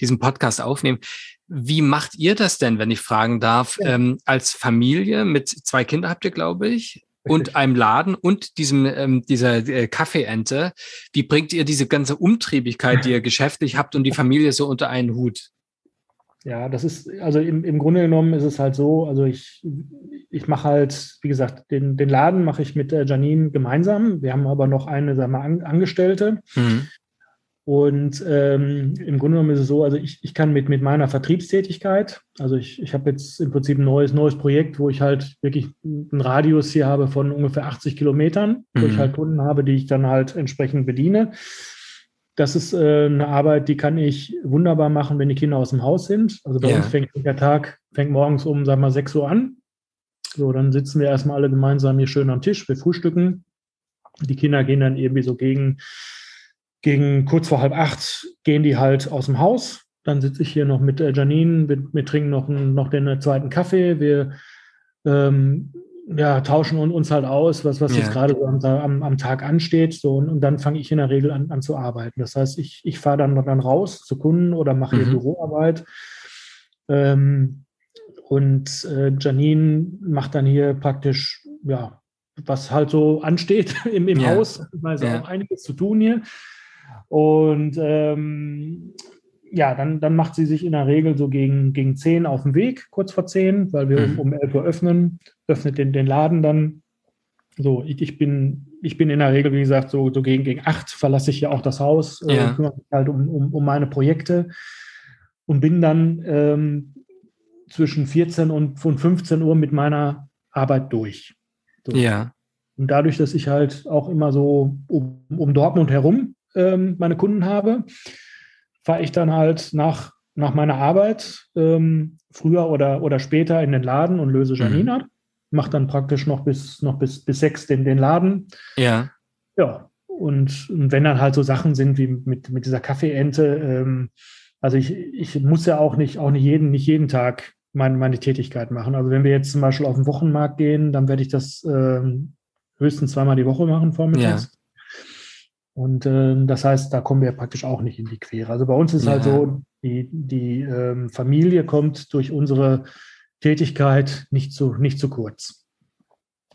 diesen Podcast aufnehmen. Wie macht ihr das denn, wenn ich fragen darf, ja. ähm, als Familie mit zwei Kindern habt ihr, glaube ich? und einem Laden und diesem ähm, dieser äh, Kaffeeente. Wie bringt ihr diese ganze Umtriebigkeit, die ihr geschäftlich habt und die Familie so unter einen Hut? Ja, das ist, also im, im Grunde genommen ist es halt so, also ich, ich mache halt, wie gesagt, den, den Laden mache ich mit äh, Janine gemeinsam. Wir haben aber noch eine, sagen wir mal, Angestellte. Mhm. Und ähm, im Grunde genommen ist es so, also ich, ich kann mit, mit meiner Vertriebstätigkeit, also ich, ich habe jetzt im Prinzip ein neues, neues Projekt, wo ich halt wirklich einen Radius hier habe von ungefähr 80 Kilometern, mhm. wo ich mhm. halt Kunden habe, die ich dann halt entsprechend bediene. Das ist äh, eine Arbeit, die kann ich wunderbar machen, wenn die Kinder aus dem Haus sind. Also bei ja. uns fängt der Tag, fängt morgens um, sagen wir mal, 6 Uhr an. So, dann sitzen wir erstmal alle gemeinsam hier schön am Tisch, wir frühstücken. Die Kinder gehen dann irgendwie so gegen gegen kurz vor halb acht gehen die halt aus dem Haus. Dann sitze ich hier noch mit äh, Janine, wir, wir trinken noch, einen, noch den zweiten Kaffee. Wir ähm, ja, tauschen uns halt aus, was, was ja. jetzt gerade so am, am, Tag ansteht. So, und, und dann fange ich in der Regel an, an zu arbeiten. Das heißt, ich, ich fahre dann, dann raus zu Kunden oder mache mhm. hier Büroarbeit. Ähm, und äh, Janine macht dann hier praktisch, ja, was halt so ansteht im, im ja. Haus. Also ja. auch einiges zu tun hier. Und ähm, ja, dann, dann macht sie sich in der Regel so gegen, gegen 10 auf den Weg, kurz vor 10, weil wir mhm. um, um 11 Uhr öffnen, öffnet den, den Laden dann. So, ich, ich, bin, ich bin in der Regel, wie gesagt, so, so gegen, gegen 8 verlasse ich ja auch das Haus, äh, ja. äh, kümmere mich halt um, um, um meine Projekte und bin dann ähm, zwischen 14 und, und 15 Uhr mit meiner Arbeit durch. So. Ja. Und dadurch, dass ich halt auch immer so um, um Dortmund herum ähm, meine Kunden habe, fahre ich dann halt nach, nach meiner Arbeit ähm, früher oder, oder später in den Laden und löse Janine mhm. ab. Mache dann praktisch noch bis, noch bis, bis sechs den, den Laden. Ja. Ja. Und, und wenn dann halt so Sachen sind wie mit, mit dieser Kaffeeente, ähm, also ich, ich muss ja auch nicht, auch nicht jeden, nicht jeden Tag meine, meine Tätigkeit machen. Also wenn wir jetzt zum Beispiel auf den Wochenmarkt gehen, dann werde ich das ähm, höchstens zweimal die Woche machen vormittags. Und äh, das heißt, da kommen wir praktisch auch nicht in die Quere. Also bei uns ist halt ja. halt so, die, die ähm, Familie kommt durch unsere Tätigkeit nicht zu, nicht zu kurz.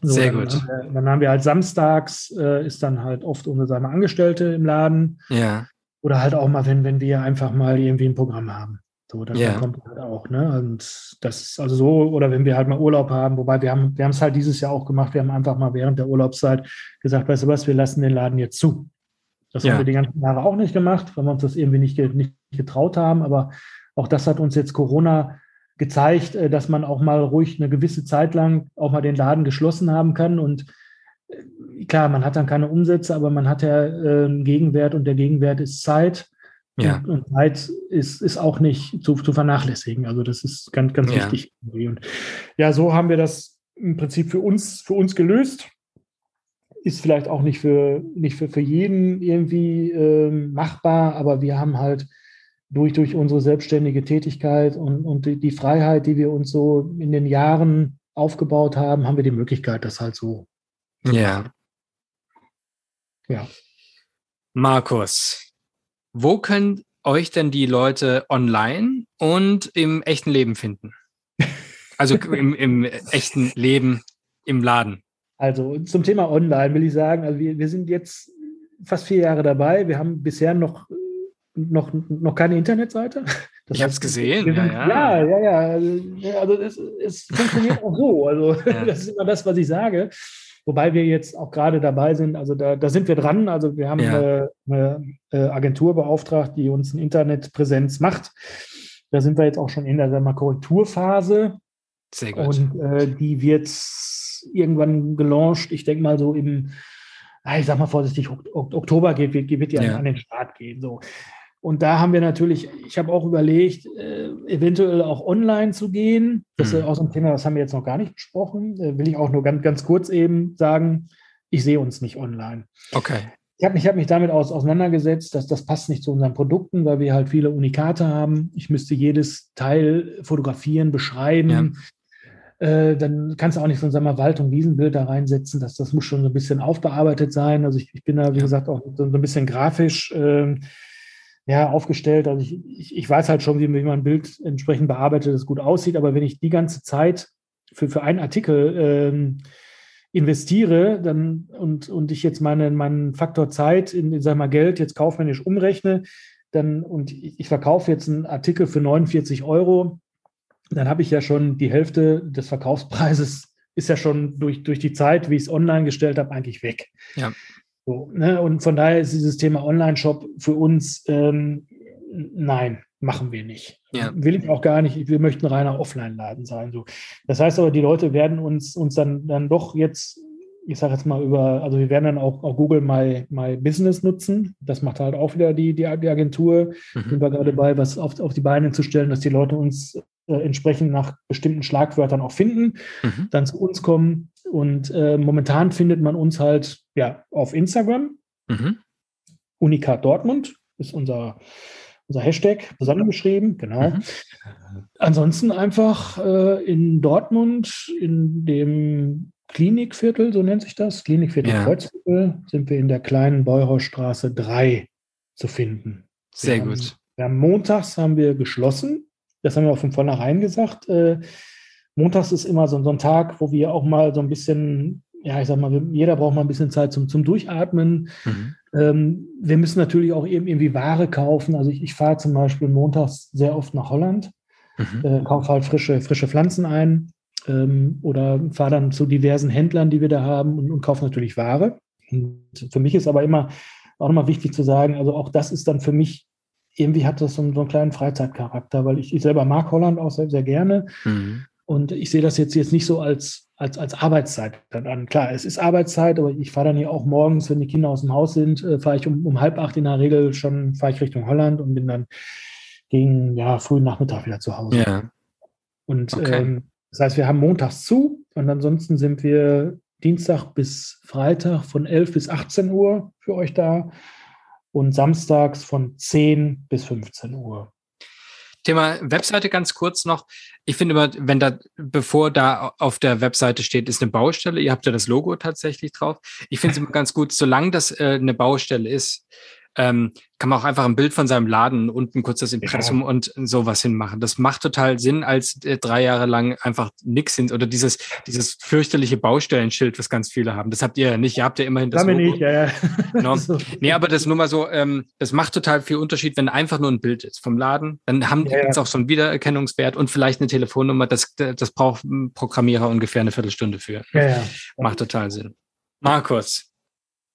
So, Sehr dann gut. Haben wir, dann haben wir halt samstags, äh, ist dann halt oft unsere Angestellte im Laden. Ja. Oder halt auch mal, wenn, wenn wir einfach mal irgendwie ein Programm haben. So, das ja. kommt halt auch, ne? Und das ist also so, oder wenn wir halt mal Urlaub haben, wobei wir haben, wir haben es halt dieses Jahr auch gemacht, wir haben einfach mal während der Urlaubszeit gesagt, weißt du was, wir lassen den Laden jetzt zu. Das ja. haben wir die ganzen Jahre auch nicht gemacht, weil wir uns das irgendwie nicht, nicht getraut haben. Aber auch das hat uns jetzt Corona gezeigt, äh, dass man auch mal ruhig eine gewisse Zeit lang auch mal den Laden geschlossen haben kann. Und äh, klar, man hat dann keine Umsätze, aber man hat ja äh, einen Gegenwert und der Gegenwert ist Zeit. Ja. Und, und Zeit ist, ist auch nicht zu, zu vernachlässigen. Also das ist ganz, ganz ja. wichtig. Und ja, so haben wir das im Prinzip für uns, für uns gelöst ist vielleicht auch nicht für, nicht für, für jeden irgendwie ähm, machbar, aber wir haben halt durch, durch unsere selbstständige Tätigkeit und, und die, die Freiheit, die wir uns so in den Jahren aufgebaut haben, haben wir die Möglichkeit, das halt so. Ja. Ja. Markus, wo können euch denn die Leute online und im echten Leben finden? Also im, im echten Leben im Laden. Also zum Thema Online will ich sagen, also wir, wir sind jetzt fast vier Jahre dabei. Wir haben bisher noch, noch, noch keine Internetseite. Das ich habe es gesehen. Sind, ja, ja, ja, ja. ja also es, es funktioniert auch so. Also ja. das ist immer das, was ich sage. Wobei wir jetzt auch gerade dabei sind, also da, da sind wir dran. Also wir haben ja. eine, eine, äh, Agentur beauftragt, die uns eine Internetpräsenz macht. Da sind wir jetzt auch schon in der Korrekturphase. Sehr gut. Und äh, die wird irgendwann gelauncht. Ich denke mal so im, ich sag mal vorsichtig, Oktober geht, wird, wird die ja. an den Start gehen. So. Und da haben wir natürlich, ich habe auch überlegt, äh, eventuell auch online zu gehen. Das mhm. ist auch so ein Thema, das haben wir jetzt noch gar nicht besprochen. Äh, will ich auch nur ganz, ganz kurz eben sagen, ich sehe uns nicht online. Okay. Ich habe mich, hab mich damit aus, auseinandergesetzt, dass das passt nicht zu unseren Produkten, weil wir halt viele Unikate haben. Ich müsste jedes Teil fotografieren, beschreiben. Ja. Äh, dann kannst du auch nicht so ein Wald- und Wiesenbild da reinsetzen. Das, das muss schon so ein bisschen aufbearbeitet sein. Also ich, ich bin da, wie gesagt, auch so, ein bisschen grafisch äh, ja, aufgestellt. Also ich, ich, ich, weiß halt schon, wie, wie man ein Bild entsprechend bearbeitet, das gut aussieht. Aber wenn ich die ganze Zeit für, für einen Artikel ähm, investiere dann und, und ich jetzt meine, meinen Faktor Zeit in, in sag mal, Geld jetzt kaufmännisch umrechne, dann und ich, ich verkaufe jetzt einen Artikel für 49 Euro, dann habe ich ja schon die Hälfte des Verkaufspreises ist ja schon durch, durch die Zeit, wie ich es online gestellt habe, eigentlich weg. Ja. So, ne? Und von daher ist dieses Thema Online-Shop für uns ähm, nein, machen wir nicht. Ja. Will ich auch gar nicht. Wir möchten reiner Offline-Laden sein. So. Das heißt aber, die Leute werden uns, uns dann, dann doch jetzt, ich sage jetzt mal über, also wir werden dann auch, auch Google My, My Business nutzen. Das macht halt auch wieder die, die, die Agentur. Mhm. Sind wir gerade dabei, was auf, auf die Beine zu stellen, dass die Leute uns äh, entsprechend nach bestimmten Schlagwörtern auch finden, mhm. dann zu uns kommen. Und äh, momentan findet man uns halt ja auf Instagram. Mhm. Unikat Dortmund ist unser unser Hashtag zusammengeschrieben, genau. Mhm. Ansonsten einfach äh, in Dortmund, in dem Klinikviertel, so nennt sich das, Klinikviertel ja. Kreuzviertel, sind wir in der kleinen Beuhausstraße 3 zu finden. Sehr wir gut. Haben, montags haben wir geschlossen. Das haben wir auch von vornherein gesagt. Äh, montags ist immer so, so ein Tag, wo wir auch mal so ein bisschen ja, ich sag mal, jeder braucht mal ein bisschen Zeit zum, zum Durchatmen. Mhm. Ähm, wir müssen natürlich auch eben irgendwie Ware kaufen. Also ich, ich fahre zum Beispiel montags sehr oft nach Holland, mhm. äh, kaufe halt frische, frische Pflanzen ein ähm, oder fahre dann zu diversen Händlern, die wir da haben und, und kaufe natürlich Ware. Und für mich ist aber immer auch nochmal wichtig zu sagen, also auch das ist dann für mich, irgendwie hat das so, einen, so einen kleinen Freizeitcharakter, weil ich, ich selber mag Holland auch sehr, sehr gerne. Mhm. Und ich sehe das jetzt, jetzt nicht so als, als, als Arbeitszeit dann an. Klar, es ist Arbeitszeit, aber ich fahre dann hier auch morgens, wenn die Kinder aus dem Haus sind, äh, fahre ich um, um halb acht in der Regel schon, fahre ich Richtung Holland und bin dann gegen ja, frühen Nachmittag wieder zu Hause. Ja. Und okay. ähm, das heißt, wir haben montags zu und ansonsten sind wir Dienstag bis Freitag von 11 bis 18 Uhr für euch da und samstags von 10 bis 15 Uhr. Thema Webseite ganz kurz noch. Ich finde immer, wenn da, bevor da auf der Webseite steht, ist eine Baustelle, ihr habt ja das Logo tatsächlich drauf. Ich finde es immer ganz gut, solange das äh, eine Baustelle ist, ähm, kann man auch einfach ein Bild von seinem Laden unten kurz das Impressum ja. und sowas hinmachen. Das macht total Sinn, als äh, drei Jahre lang einfach nix sind oder dieses, dieses fürchterliche Baustellenschild, was ganz viele haben. Das habt ihr ja nicht. Ihr habt ja immerhin das Logo. Nicht, ja, ja. No. so. Nee, aber das nur mal so, ähm, das macht total viel Unterschied, wenn einfach nur ein Bild ist vom Laden. Dann haben die ja, jetzt auch so einen Wiedererkennungswert und vielleicht eine Telefonnummer. Das, das braucht ein Programmierer ungefähr eine Viertelstunde für. Ja, ja. Macht total Sinn. Markus,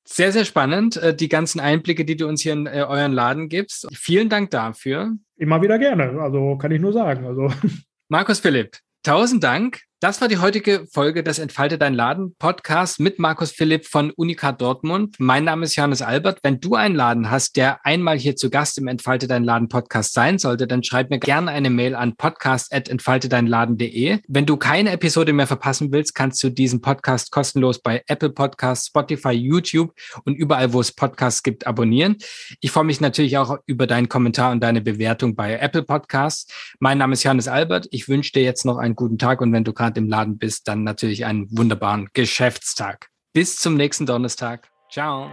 sehr, sehr spannend, äh, die ganzen Einblicke, die du uns hier in äh, euren Laden gibst. Vielen Dank dafür. Immer wieder gerne, also kann ich nur sagen. Also. Markus Philipp, tausend Dank. Das war die heutige Folge des Entfalte dein Laden Podcast mit Markus Philipp von Unikat Dortmund. Mein Name ist Johannes Albert. Wenn du einen Laden hast, der einmal hier zu Gast im Entfalte dein Laden Podcast sein sollte, dann schreib mir gerne eine Mail an podcast@entfaltedeinladen.de. Wenn du keine Episode mehr verpassen willst, kannst du diesen Podcast kostenlos bei Apple Podcasts, Spotify, YouTube und überall, wo es Podcasts gibt, abonnieren. Ich freue mich natürlich auch über deinen Kommentar und deine Bewertung bei Apple Podcasts. Mein Name ist Johannes Albert. Ich wünsche dir jetzt noch einen guten Tag und wenn du gerade im Laden bist, dann natürlich einen wunderbaren Geschäftstag. Bis zum nächsten Donnerstag. Ciao.